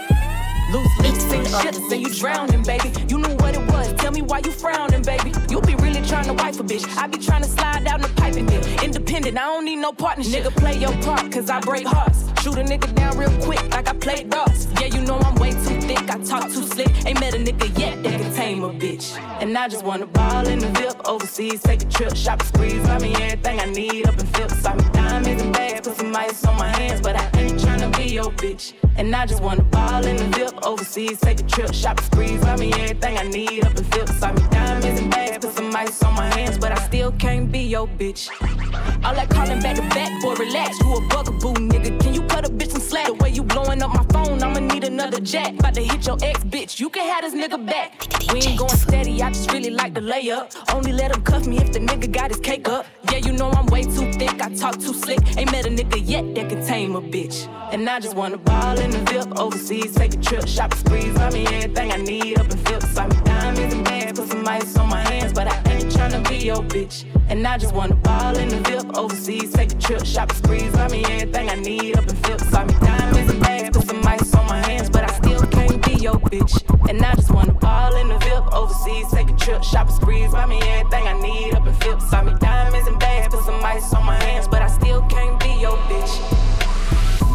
Speaker 32: Loose lips and shit, and you drowning, baby. You knew what it was. Tell me why you frowning, baby. You be trying to wife a bitch. I be trying to slide down the pipe and get independent. I don't need no partnership. Nigga, play your part, cause I break hearts. Shoot a nigga down real quick, like I played darts. Yeah, you know I'm way too thick. I talk too slick. Ain't met a nigga yet that can tame a bitch. And I just wanna ball in the VIP overseas, take a trip, shop sprees, buy me everything I need up in Phillips. Buy me diamonds and bags, put some ice on my hands, but I ain't tryna be your bitch. And I just wanna ball in the VIP overseas, take a trip, shop sprees, buy me everything I need up in Phillips. Buy me diamonds and bags, put some ice on my hands, but I still can't be your bitch. All that calling back to back, boy, relax. You a bugaboo, nigga. Can you cut a bitch some slack? Way you blowing up my phone, I'ma need another jack. About to hit your ex, bitch. You can have this nigga back. We ain't going steady, I just really like the layup. Only let him cuff me if the nigga got his cake up. Yeah, you know I'm way too thick, I talk too slick. Ain't met a nigga yet that can tame a bitch. And I just wanna ball in the VIP overseas, take a trip, shop sprees, buy me everything I need up in Phillips. Me diamonds and bags, put some ice on my hands, but I ain't tryna be your bitch. And I just wanna ball in the VIP overseas, take a trip, shop sprees, buy me everything I need up in Phillips. Me diamonds your bitch. And I just wanna ball in the VIP overseas, take a trip, shop sprees, buy me everything I need up in Phillips. Buy me diamonds and bags, put some ice on my hands, but I still can't be your bitch.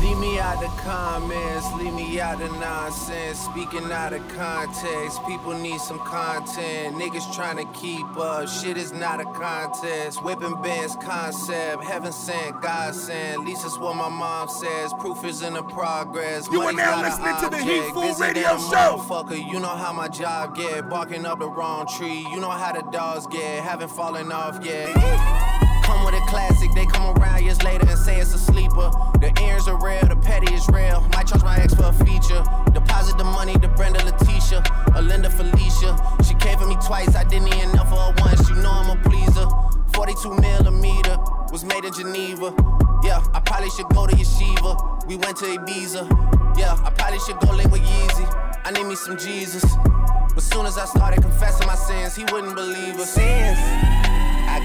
Speaker 33: Leave me out the comments, leave me out the nonsense. Speaking out of context, people need some content. Niggas trying to keep up, shit is not a contest. Whipping bands concept, heaven sent, God sent. At least it's what my mom says. Proof is in the progress.
Speaker 1: You are
Speaker 33: Money's
Speaker 1: now
Speaker 33: not a
Speaker 1: listening to the
Speaker 33: object.
Speaker 1: Heat Radio Show.
Speaker 33: Motherfucker, you know how my job get. Barking up the wrong tree. You know how the dogs get. Haven't fallen off yet. With a classic, they come around years later and say it's a sleeper. The earrings are real, the petty is real. Might charge my ex for a feature. Deposit the money to Brenda Letitia, or Linda Felicia. She came for me twice, I didn't even know for her once. You know I'm a pleaser. 42 millimeter was made in Geneva. Yeah, I probably should go to Yeshiva. We went to Ibiza. Yeah, I probably should go link with Yeezy. I need me some Jesus. But soon as I started confessing my sins, he wouldn't believe us. Sins.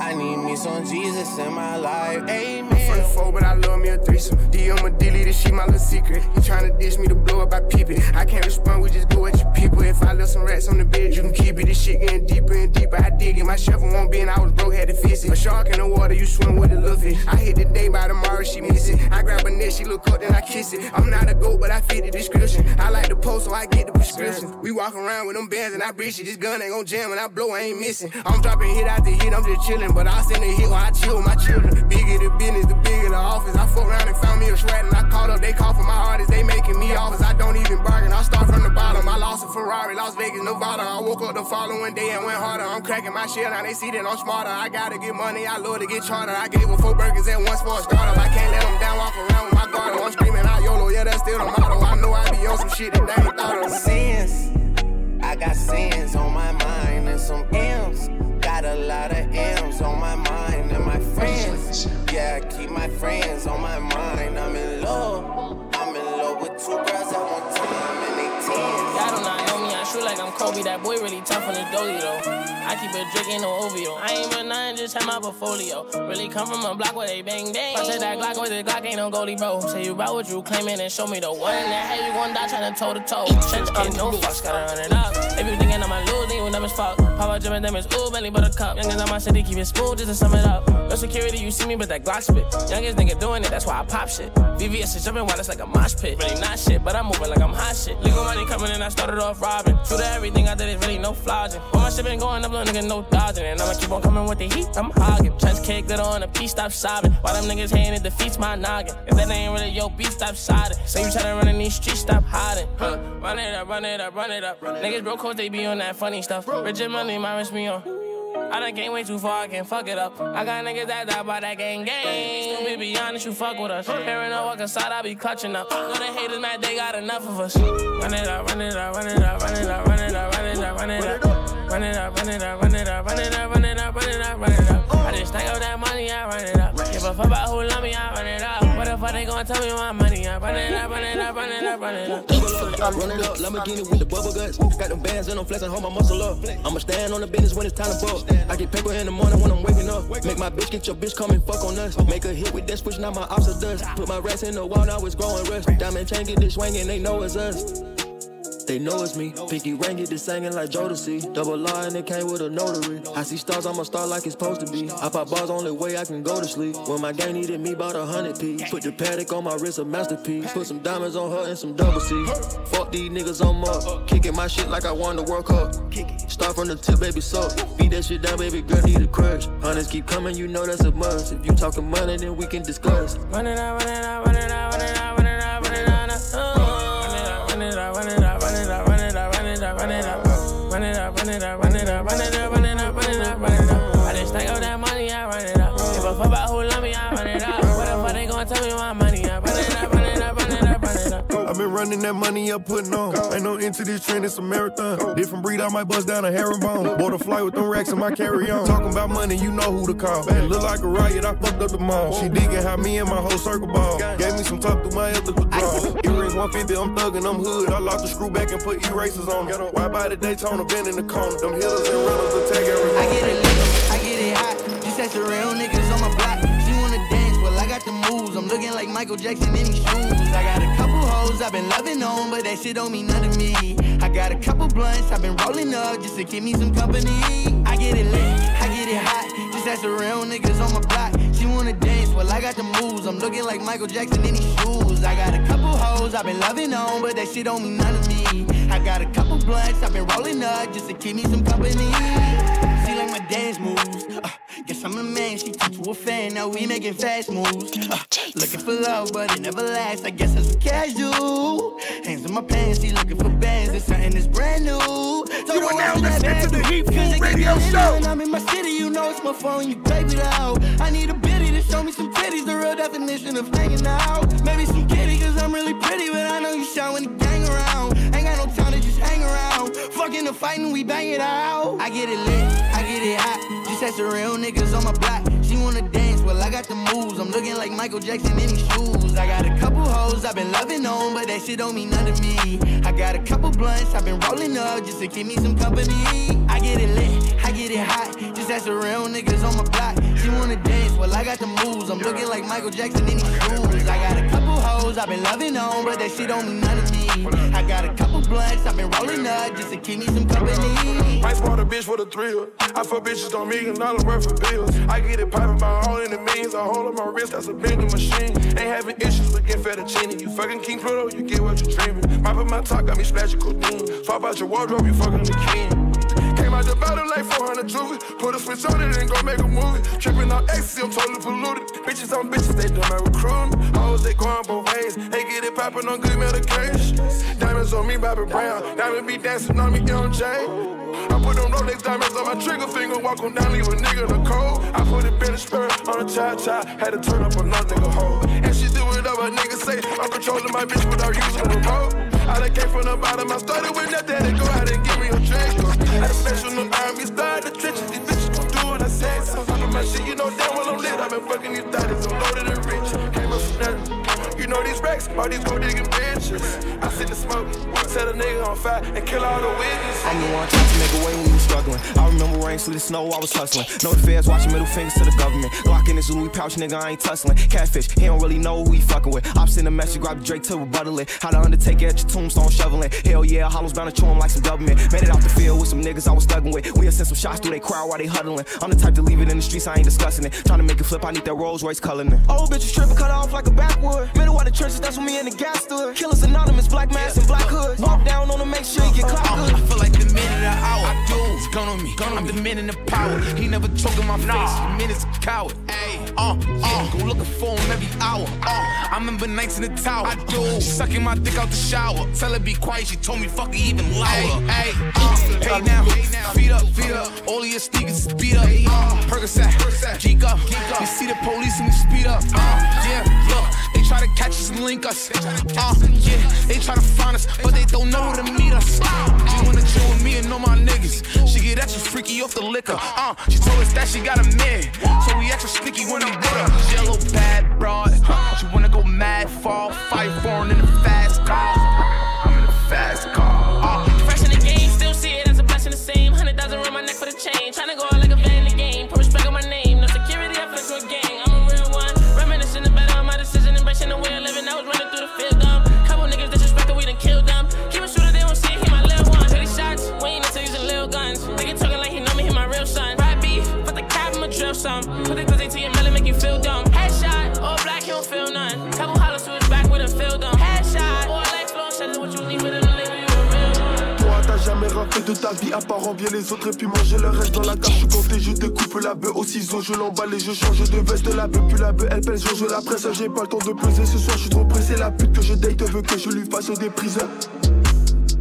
Speaker 33: I need me some Jesus in my life. Amen.
Speaker 28: I'm from the four, but I love me a threesome. DM a dilly, this shit my little secret. He tryna dish me to blow up, I peep it. I can't respond, we just go at your people. If I left some rats on the bed, you can keep it. This shit getting deeper and deeper. I dig it. My shovel won't be, and I was broke, had to fix it. A shark in the water, you swim with a little fish. I hit the day by tomorrow, she miss it. I grab her neck, she look up, then I kiss it. I'm not a goat, but I fit the description. I like the post, so I get the prescription. We walk around with them bands and I breach it. This gun ain't gon' jam, and I blow, I ain't missing. I'm dropping hit after hit, I'm just chilling, but I send a hit while I chill with my children. Bigger the business, the bigger the office. I fuck around and found me a shred and I called up. They call for my artists, they making me offers. I don't even bargain. I start from the bottom. I lost a Ferrari, Las Vegas, Nevada. I woke up the following day and went harder. I'm cracking my shit now. They see that I'm smarter. I gotta get money. I love to get charter. I gave up four burgers at once for a startup. I can't let them down. Walk around with my guard. I'm screaming out YOLO. Yeah, that's still the motto. I know I be on some shit that they ain't thought of.
Speaker 33: Sins.
Speaker 28: I got sins on my mind and some M's. Got a lot of M's on my mind and my friends. Yeah, I keep my friends on my mind. I'm in love. I'm in love with two girls at one time and they 10.
Speaker 34: Y'all do not know me, I shoot like I'm Kobe. That boy really tough on his doggy though. I keep it drinking no OVO. I ain't but nine, just have my portfolio. Really come from a block where they bang bang. I said that Glock with the Glock ain't no goalie, bro. Say you about what you claiming and show me the one. And hell you gon' die trying to toe to toe. Your kid, no fucks, gotta run it up. If you thinking I'm a lose, then you as fuck. Papa jumping them is ooh, belly buttercup. Youngest on my city, keep it smooth just to sum it up. No security, you see me, but that Glock spit. Youngest nigga doing it, that's why I pop shit. VVS is jumping while it's like a mosh pit. Really not shit, but I'm moving like I'm hot shit. Legal money coming in, I started off robbing. True to everything I did is really no flogging. All my shit been going up, little nigga, no dodging. And I'ma keep on coming with the heat, I'm hogging. Chest cake, glitter on a piece, stop sobbing. While them niggas hating, it defeats my noggin. If that ain't really your beat, stop siding. Say you try to run in these streets, stop hiding. Huh. Run it up, run it up, run it up. Niggas broke codes, they be on that funny stuff. Rich and money, my wrist me on. I done came way too far, I can't fuck it up. I got niggas that die by that gang gang. Stupid, be honest, you fuck with us. Hearing no walk inside, I be clutching up. Know the haters mad, they got enough of us. Run it up, run it up, run it up, run it up, run it up, run it up, run it up. Run it up, run it up, run it up, run it up, run it up, run it up, run it up. I just stack up that money, I run it up. Give a fuck about who love me, I run it up. What the fuck they gon' tell me my money? I run it up, run it up, run it up, run it up.
Speaker 35: Run it up, Lamborghini with the bubble guts. Got them bands and I'm flexing, hold my muscle up. I'ma stand on the business when it's time to bust. I get paper in the morning when I'm waking up. Make my bitch get your bitch come and fuck on us. Make a hit with that switch, now my ops are dust. Put my rats in the wall, now it's growing rust. Diamond chain get this swinging, they know it's us. They know it's me. Pinky ring get this singing like Jodeci. Double R and it came with a notary. I see stars, I'm a star like it's supposed to be. I pop bars, only way I can go to sleep. When my gang needed me, bought a hundred P. Put the Patek on my wrist, a masterpiece. Put some diamonds on her and some double C. Fuck these niggas on up. Kicking my shit like I won the World Cup. Start from the tip, baby, so beat that shit down, baby girl, need a crush. Hunters keep coming, you know that's a must. If you talking money, then we can discuss.
Speaker 34: Run it up, run it up,
Speaker 23: running that money up, putting on. Ain't no into this trend, it's a marathon. Different breed, I might bust down a herringbone. Bought a flight with them racks in my carry on. Talking about money, you know who to call. It look like a riot, I fucked up the mall. She digging how me and my whole circle ball. Gave me some talk through my ethical draw. Earrings 150, I'm thugging, I'm hood. I locked the screw back and put erasers on them. Why by the Daytona, been in the corner. Them hitters and runners attack every
Speaker 36: I get it lit, I get it hot. As the real niggas on my block. She wanna dance, well I got the moves. I'm looking like Michael Jackson in these shoes. I got a couple hoes I've been loving on, but that shit don't mean none to me. I got a couple blunts I've been rolling up just to keep me some company. I get it lit, I get it hot. Just as the real niggas on my block. She wanna dance, well I got the moves. I'm looking like Michael Jackson in these shoes. I got a couple hoes I've been loving on, but that shit don't mean none to me. I got a couple blunts I've been rolling up just to keep me some company. She like my dance moves. Uh, guess I'm a man, she turned to a fan. Now we making fast moves. Uh, looking for love, but it never lasts. I guess that's what casual. Hands in my pants, she looking for bands. It's something that's brand new. So
Speaker 25: You are now listening to the Heat Food Radio Show.
Speaker 36: When I'm in my city, you know it's my phone. You me out. I need a biddy to show me some titties. The real definition of hanging out. Maybe some kitty, cause I'm really pretty, but I know you when the gang around. Ain't got no time to just hang around. Fucking the fighting, we bang it out. I get it lit, I get it hot. As the real niggas on my block. She wanna dance, well, I got the moves. I'm looking like Michael Jackson in these shoes. I got a couple hoes I've been loving on, but that shit don't mean nothing to me. I got a couple blunts I've been rolling up just to keep me some company. I get it lit, I get it hot. Just as the real niggas on my block. She wanna dance, well, I got the moves. I'm looking like Michael Jackson in these shoes. I got a couple hoes I've been loving on, but that shit don't mean nothing to me. I got a couple blunts I've been rolling up just to keep me some company.
Speaker 13: Might spot a bitch for the thrill. I fuck bitches don't million dollar worth of bills. I get it poppin' by all in the millions. I hold on my wrist, that's a vending machine. Ain't having issues with getting fettuccine. You fucking King Pluto, you get what you're dreaming. Mop up my top, got me splashing codeine. Swap out your wardrobe, you fucking the king. Out the battle like 400 juvie. Put a switch on it and go make a movie. Tripping out ecstasy, I'm totally polluted. Bitches on bitches, they do my recruiting. Hoes, they going both ways. They get it poppin' on good medication. Diamonds on me, Bobby Brown. Diamond be dancing on me, MJ. I put them Rolex diamonds on my trigger finger, walk on down, leave a nigga in the cold. I put a the spirit on a cha cha, had to turn up on another nigga hole. And she do up, a nigga say, I'm controlling my bitch without using the remote. I done came from the bottom, I started with nothing, to go out and give me a drink. Had a special new army, started the trenches, these bitches gon' do what I say. So I'm my shit, you know damn well I'm lit, I've been fucking these thotties, I'm loaded and rich. All these racks, all these gold digging bitches. I sit the smoke, set a nigga on fire, and kill all the witnesses.
Speaker 15: I'm the one trying to make a way when we was struggling. I remember rain, sleet, snow, I was hustling. No the feds watching middle fingers to the government. Glock in this Louis pouch, nigga, I ain't tussling. Catfish, he don't really know who he fucking with. I'm sending a message, grab the Drake to rebuttal it. How to undertake at your tombstone shoveling. Hell yeah, hollows bound to chew him like some government. Made it out the field with some niggas I was thugging with. We'll send some shots through they crowd while they huddling. I'm the type to leave it in the streets, I ain't discussing it. Trying to make it flip, I need that Rolls Royce coloring it. Old bitches tripping, cut off like a backwood. Middle of the churches, that's when me and the gas stood. Killers anonymous, black mask and black hood. Walk down on them, make sure you get clocked good.
Speaker 37: I feel like the minute of the hour. I do. It's gun on me. I'm the man in the power. He never choking my face. The man is a coward. Ayy, uh, uh. Go looking for him every hour. Uh, I remember nights in the tower. I do. Sucking my dick out the shower. Tell her be quiet. She told me fuck it even louder. Ayy, uh, hey now, feet up, feet up. All of your sneakers speed up. Uh, Percocet, geek up. You see the police and we speed up. Uh, yeah, look. They try to catch us and link us. Uh, yeah, they try to find us, but they don't know where to meet us. She wanna chill with me and all my niggas. She get extra freaky off the liquor. Uh, she told us that she got a man, so we extra sticky when we with her. Yellow bad broad. She wanna go mad, fall, fight for in the fast car.
Speaker 34: Little guns. Nigga talking like he know me, he my real son. Rap beef, put the cap, I'ma drill some. Put the glizzy to your melon, make you feel dumb. Headshot, all black, he don't feel none. Couple hollers to his back, we done feel dumb. Headshot, all like flow, says what you need with a real one.
Speaker 13: Toi, t'as jamais rappé de ta vie à part envier les autres et puis manger le reste dans la carte. Je comptais, je découpe la bœuf au ciseau, je l'emballe et je change de veste. La bœuf, puis la bœuf, elle pèse, je la presse. J'ai pas le temps de peser ce soir, je suis trop pressé. La pute que je date veut que je lui fasse des prises.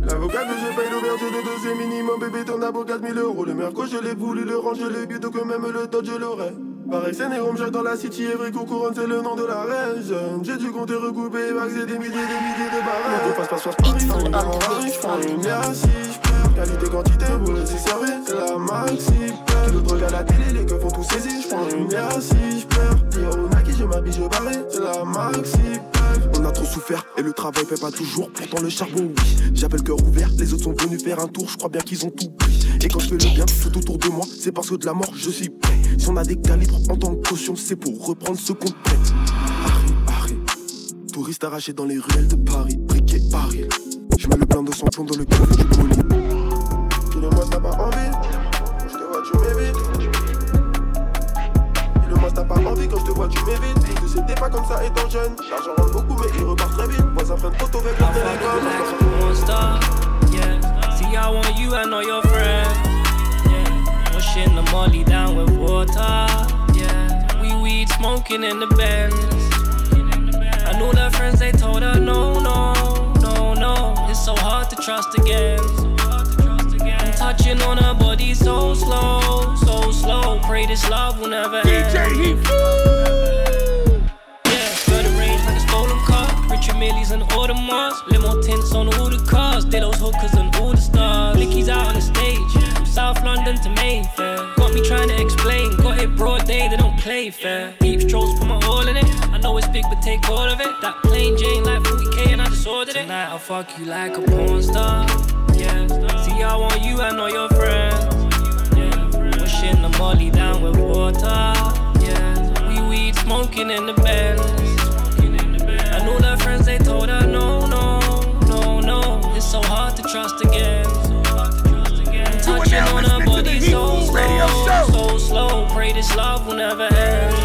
Speaker 13: L'avocat que je paye l'ouverture de c'est minimum, bébé, t'en as pour 4000 euros. Le merco, je l'ai voulu, le range, je l'ai bu, donc même le dodge, je l'aurais. Pareil, c'est Nérom, dans la city, Evry, couronne, c'est le nom de la reine. J'ai dû compter, recouper, vaxer des milliers, des milliers de barrages. Passe, passe, passe, Paris, j'prends une Paris, j'prends une merci, j'perds. Qualité, quantité, pour les servir, c'est la maxi. Kilo de drogue à la télé, les keufs font tout saisir, j'prends une merci, j'perds. Dire au Nike, je m'habille, je barre, c'est la maxi, père. On a trop souffert et le travail paie pas toujours. Pourtant le charbon, oui. J'avais le cœur ouvert, les autres sont venus faire un tour. Je crois bien qu'ils ont tout pris. Et quand je fais le bien tout autour de moi, c'est parce que de la mort je suis prêt. Si on a des calibres en tant que caution, c'est pour reprendre ce qu'on prête. Harry, Harry, touriste arraché dans les ruelles de Paris, briquet Paris. Je mets le plein de sang plomb dans le cœur du poli. Tu m'évites. Quand je te vois, tu m'évites. Que c'était pas comme ça étant jeune. L'argent rentre beaucoup, mais il repart très vite. Moi, ça le.
Speaker 38: See, I want you, I know your friend. Yeah. Pushing the molly down with water. Yeah. We weed smoking in the Benz. I know that friends they told her no, no, no, no. It's so hard to trust again. Touching on her body so slow, so slow. Pray this love will never end. Yeah, skirt the range like a stolen car. Richard Mille's and Audemars. Limo tints on all the cars. Dillos hookers and all the stars. Licky's out on the stage. From South London to Mayfair. Got me trying to explain. Got it broad day, they don't play fair. Deep strokes, put my all in it. I know it's big, but take all of it. That plain Jane like 40k and I just. Tonight I'll fuck you like a porn star. Yeah. See, I want you, I know your friends. Yeah. Pushing the molly down with water. Yeah. We weed smoking in the Benz. I know that friends they told her no, no, no, no. It's so hard to trust again. And touching on her body so slow, so slow. Pray this love will never end.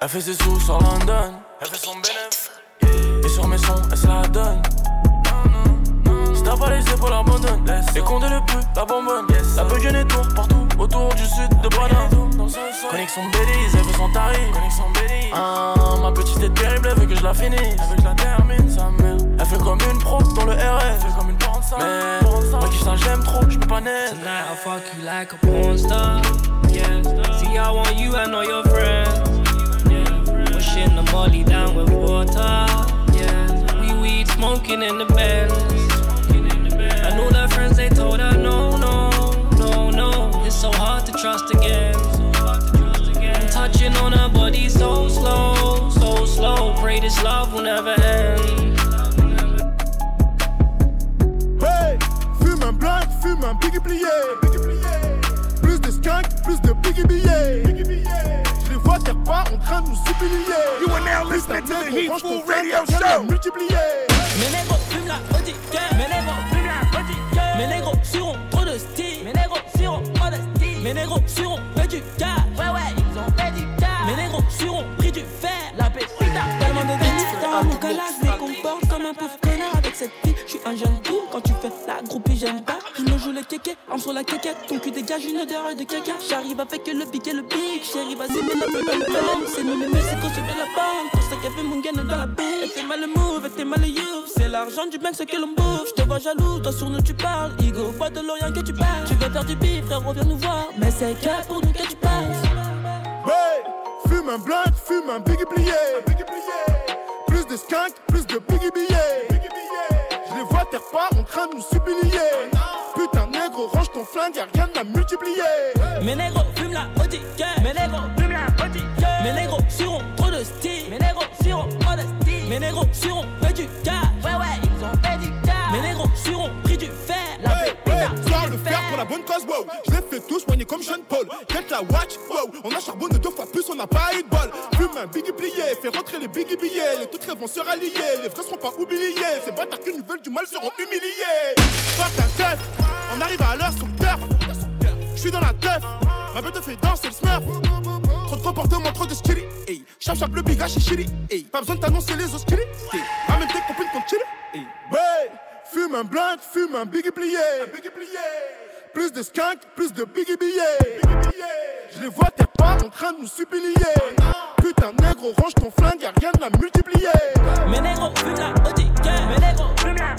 Speaker 39: Elle fait ses sous sur London, elle fait son bénéf. Et sur mes sons, elle se la donne. Si t'as pas les épaules, abandonne. Les condés le peu, la bonbonne. La peu gênée tour partout, autour du sud de Paname. Connexion Belize, elle veut son tarif. Connexion. Ah, ma petite est terrible, elle veut que je la finisse. Elle veut que je la termine, sa mère. Elle fait comme une pro dans le RS. Elle fait comme une porn Mais, moi qui ça, j'aime trop, j'peux pas naître.
Speaker 38: Tonight I'll fuck you like a porn star. Yeah. See, I want you, I know your friends. Molly down with water. Yeah. We weed smoking in the Benz. I know that friends they told her no, no, no, no. It's so hard to trust again. And touching on her body so slow, so slow.
Speaker 40: Pray this love will never end.
Speaker 37: Hey, fume un blanc, fume un biggie plié. Plus de skunk, plus de biggie billets. Pas en train de nous humilier.
Speaker 1: You are now listening to the Heat Food Radio Show.
Speaker 37: Multiplier.
Speaker 38: Mes négros fument la. Mes négros fument la. Mes négros suront trop de style. Mes négros suront trop de style. Mes négros suront fait du. Ouais, ouais, ils ont fait du cash. Mes négros suront pris du fer. La pépita. Tellement de dans mon calage. Me comporte comme un pauvre connard avec cette fille. Je suis un jeune. Groupie, j'aime pas. Je me joue le kéké, en sur la kékette. Ton cul dégage une odeur de caca. J'arrive avec le big et le big. Chérie, vas-y, mets la tête dans le bang. C'est nous les qu'on suit de la banque. Pour ça qu'elle fait mon gain dans la. Elle fait mal le move, fait mal le you. C'est l'argent du mec, ce que l'on bouffe. Je te vois jaloux, toi sur nous tu parles. Ego, pas de l'Orient que tu parles. Tu veux faire du bif, frère, reviens nous voir. Mais c'est que pour nous que tu passes.
Speaker 37: Hey, fume un blanc, fume un biggie plié. Plus de skunk, plus de biggie billets. Vois terre pas en train de nous humilier. Putain, négro, range ton flingue, y'a rien à multiplier.
Speaker 38: Mes négros fument la gang. Mes négros fument la gang. Mes négros suront trop de style. Mes négros suront trop de style. Mes négros suront fait du cash. Ouais, ouais, ils ont fait du cash. Mes négros suront pris du fer. La pépita.
Speaker 37: Soir le faire pour la bonne cause, wow. Je les fais tous soigner comme Sean Paul. Get la watch, wow. On a charbonné deux fois plus, on n'a pas eu de bol. Un biggie plié, fais rentrer les biggie billets. Les toutes vont se rallier, les vrais seront pas oubliés. Ces bâtards qui nous veulent du mal seront humiliés. Fuck un teuf, on arrive à l'heure sur turf. Je suis dans la teuf, ma bête te fait danser le smurf. Trop de comportement, trop de skilly. Hey, chap chap le bigage et chili. Hey, pas besoin de t'annoncer les os Hey, ramène tes copines pour chiller. Hey, ouais, fume un blanc, fume un biggie plié. Plus de skunk, plus de biggie billets. Je les vois t'es pas en train de nous humilier. Putain, négro, range ton flingue, y'a rien à multiplier.
Speaker 38: Mes négros fument la gang. Mes négros fument la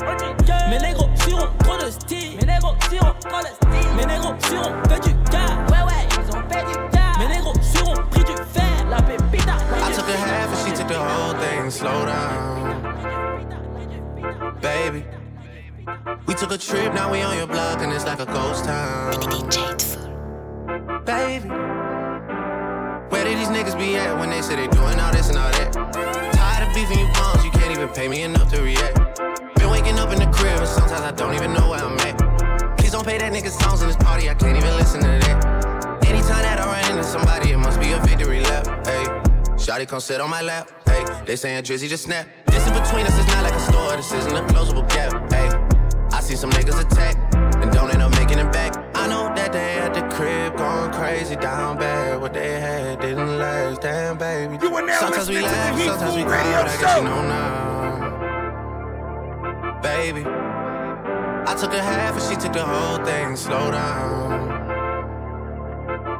Speaker 38: gang. Mes négros suront trop de style. Mes négros suront trop de style. Mes négros suront fait du cash. Ouais, ouais, ils ont fait du cash. Mes négros suront pris du fer. La pépita.
Speaker 15: I took a half and she took the whole thing. Slow down, baby. We took a trip, now we on your block and it's like a ghost town. Baby, where did these niggas be at when they say they doing all this and all that? Tired of beefing you bums, you can't even pay me enough to react. Been waking up in the crib and sometimes I don't even know where I'm at. Please don't pay that nigga songs in this party, I can't even listen to that. Anytime that I run into somebody, it must be a victory lap. Hey, Shotty come sit on my lap. Hey, they saying Drizzy just snap. This in between us is not like a store, this isn't a closable gap. Hey, See some niggas attack and don't end up making it back. I know that they at the crib going crazy down bad. What they had didn't last, damn baby.
Speaker 1: You are now
Speaker 15: sometimes we
Speaker 1: listening to the
Speaker 15: laugh, sometimes we cry, but I guess you know now, baby. I took a half and she took the whole thing. Slow down,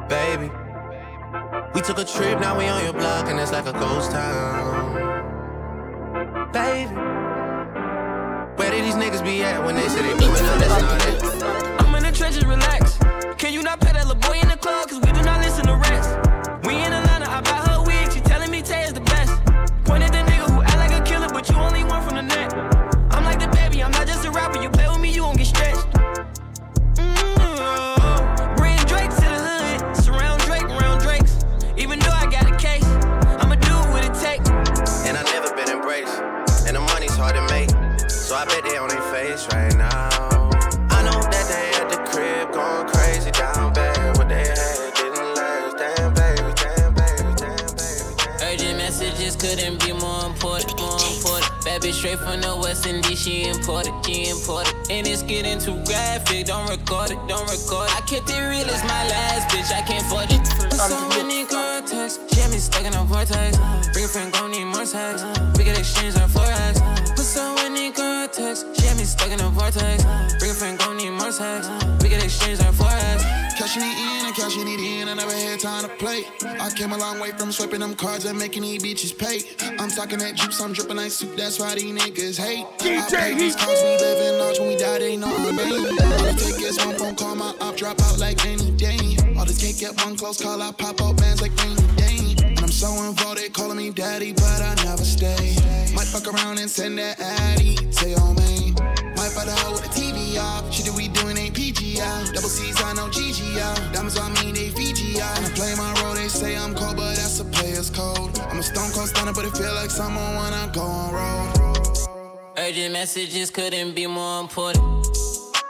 Speaker 15: baby. We took a trip, now we on your block and it's like a ghost town, baby. Where did these niggas be at when they say they doing all this and all that?
Speaker 38: I'm in the trenches, relax. Can you not pet that little boy in the club? Cause we do not
Speaker 41: bitch straight from the West Indies, she imported, she imported. And it's getting too graphic, don't record it, don't record it. I kept it real, it's my last bitch, I can't afford it. So many contacts, she had me stuck in a vortex. Bring a friend, gon' need more sex. We can exchange our forex. Put so many contacts, she had me stuck in a vortex. Bring a friend, gon' need more sex. We can exchange our forex.
Speaker 42: Cashing it in and cashing it in, I never had time to play. I came a long way from swiping them cards and making these bitches pay. I'm talking that juice, I'm dripping like soup, that's why these niggas hate. I pay these cards, we live in large, when we die, they know our name. All it take is one phone call, my op drop out like any day. All this can't get one close call, I pop out bands like rainy day. And I'm so involved, they calling me daddy, but I never stay. Might fuck around and send that addy to your man. Might fight a hoe with the TV off. Shit that we doing ain't PG Double C's, I know GG. Diamonds on me, they Fiji out. I play my role, they say I'm cold, but that's a player's code. I'm a stone cold stunner, but it feel like someone when I go on road.
Speaker 41: Urgent messages couldn't be more important.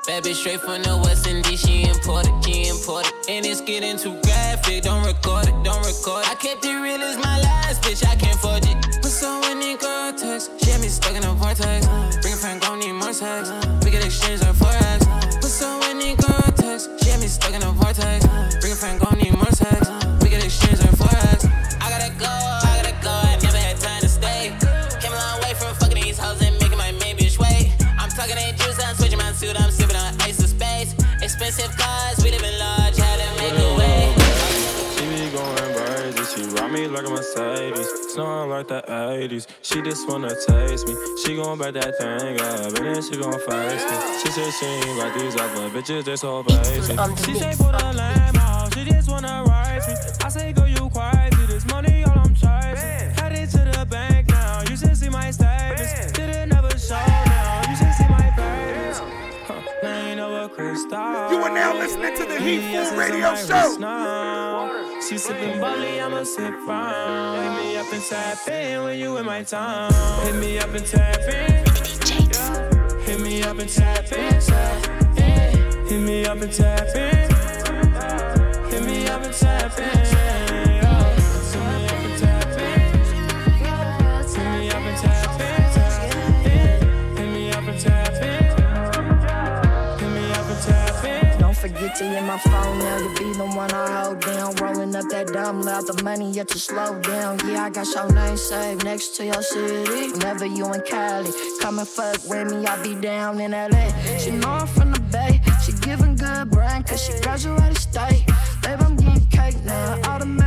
Speaker 41: Bad bitch straight from the West Indies, she imported, she imported. And it's getting too graphic, don't record it, don't record it. I kept it real as my last bitch, I can't forge it. Put so many girl text, she had me stuck in a vortex. Bring a friend, gon' need more sex. We can exchange her forex. So many text, she had me stuck in a vortex. Bring a friend, gon' need more sex. We can exchange her forex. I gotta go, I gotta go, I never had time to stay. Came a long way from fucking these hoes and making my main bitch wait. I'm talking that juice, I'm switching my suit, I'm sipping on ice of space. Expensive cars, we live in large, had to make a way.
Speaker 31: Me like a Mercedes, snoring like the 80s. She just wanna taste me, she gon' back that thing up, and then she gon' face me. She said she ain't like these other bitches, they so basic. She say for the lame house, she just wanna ride me. I say girl you crazy, this money all I'm chasing. Headed to the bank now, you should see my statements. You
Speaker 1: are now listening to the Heat Food Radio Show.
Speaker 31: She sipping bubbly, I'ma sip round. Hit me up and tap in when you in my town. Hit me up and tap in. Hit me up and tap in. Hit me up and tap in. Hit me up and tap in.
Speaker 43: To hit my phone now You be the one I hold down. Rolling up that dumb loud, the money yet to slow down. Yeah, I got your name saved next to your city. Whenever you in Cali, come and fuck with me, I'll be down in LA. She know I'm from the Bay, she giving good brain, cause she graduated state. Babe, I'm getting cake now, automatic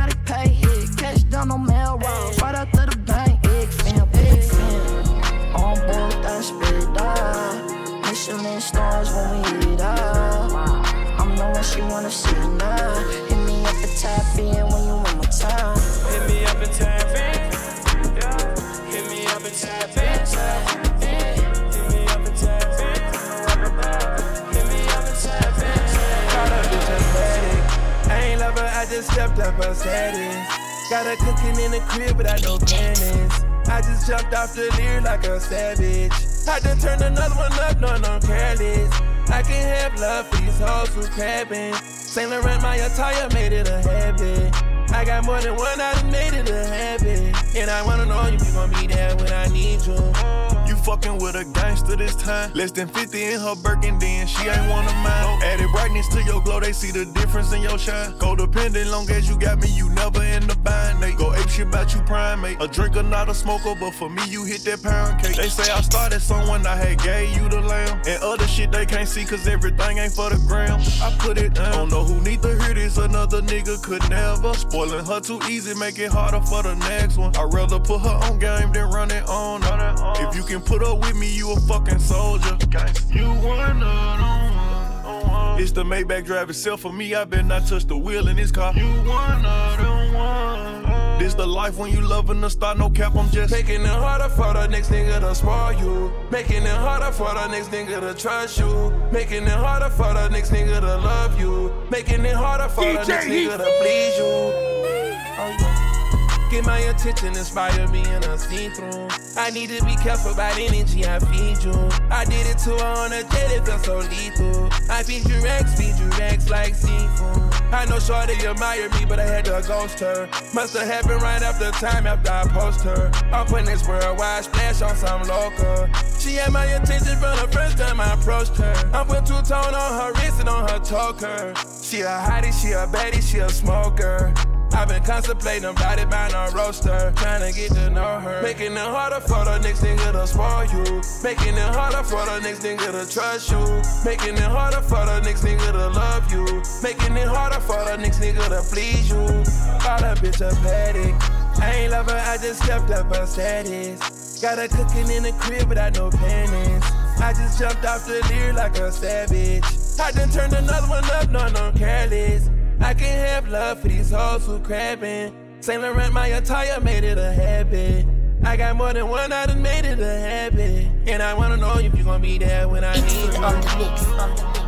Speaker 43: wanna see now. Hit me up and tap in when you in my town.
Speaker 31: Hit me up and tap in. Yeah. Hit me up and tap in. Tap in. Hit me up and tap in. Hit me up and tap in.
Speaker 44: Caught up bitch, I'm ready. I ain't love her, I just stepped up her settings. Got her cooking in the crib without no panties. I just jumped off the leer like a savage. I done turn another one up, no, no, careless. I can have love for these hoes who crabbing. Saint Laurent, my attire made it a habit. I got more than one, I done made it a habit. And I wanna know if you gon' be there when I need you.
Speaker 23: Fucking with a gangster this time. Less than 50 in her Birkin, then she ain't one of mine. Added brightness to your glow, they see the difference in your shine. Codependent, long as you got me, you never in the bind. They go ape shit about you primate. A drinker, not a smoker, but for me, you hit that pound cake. They say I started someone, I had gave you the lamb. And other shit they can't see, cause everything ain't for the gram. I put it down. Don't know who need to hear this, another nigga could never. Spoiling her too easy, make it harder for the next one. I'd rather put her on game than run it on. If you can put up with me, you a fucking soldier. You one them one. It's the Maybach drive itself for me. I better not touch the wheel in this car. You one them one. This the life when you loving the star, no cap. I'm just
Speaker 44: Making it harder for the next nigga to spoil you. Making it harder for the next nigga to trust you. Making it harder for the next nigga to love you. Making it harder for the next nigga to please you. Get my attention, inspire me and I see through. I need to be careful about energy I feed you. I did it to her on a jet, it felt so lethal. I feed you Rex, feed you Rex like seafood. I know Shorty admire me, but I had to ghost her. Must have happened right after time after I post her. I'm putting this worldwide splash on some local. She had my attention from the first time I approached her. I'm put two tone on her wrist and on her choker. She a hottie, she a baddie, she a smoker. I've been contemplating about it buying a roaster, trying to get to know her. Making it harder for the next nigga to spoil you. Making it harder for the next nigga to trust you. Making it harder for the next nigga to love you. Making it harder for the next nigga to please you. Call a bitch a Patek. I ain't love her, I just stepped up her status. Got her cooking in the crib without no panties. I just jumped off the Lear like a savage. I done turned another one up, no, no, careless. I can have love for these hoes who crabbing. Saint Laurent, my attire made it a habit. I got more than one, I done made it a habit. And I wanna know if you gon' be there when I need you.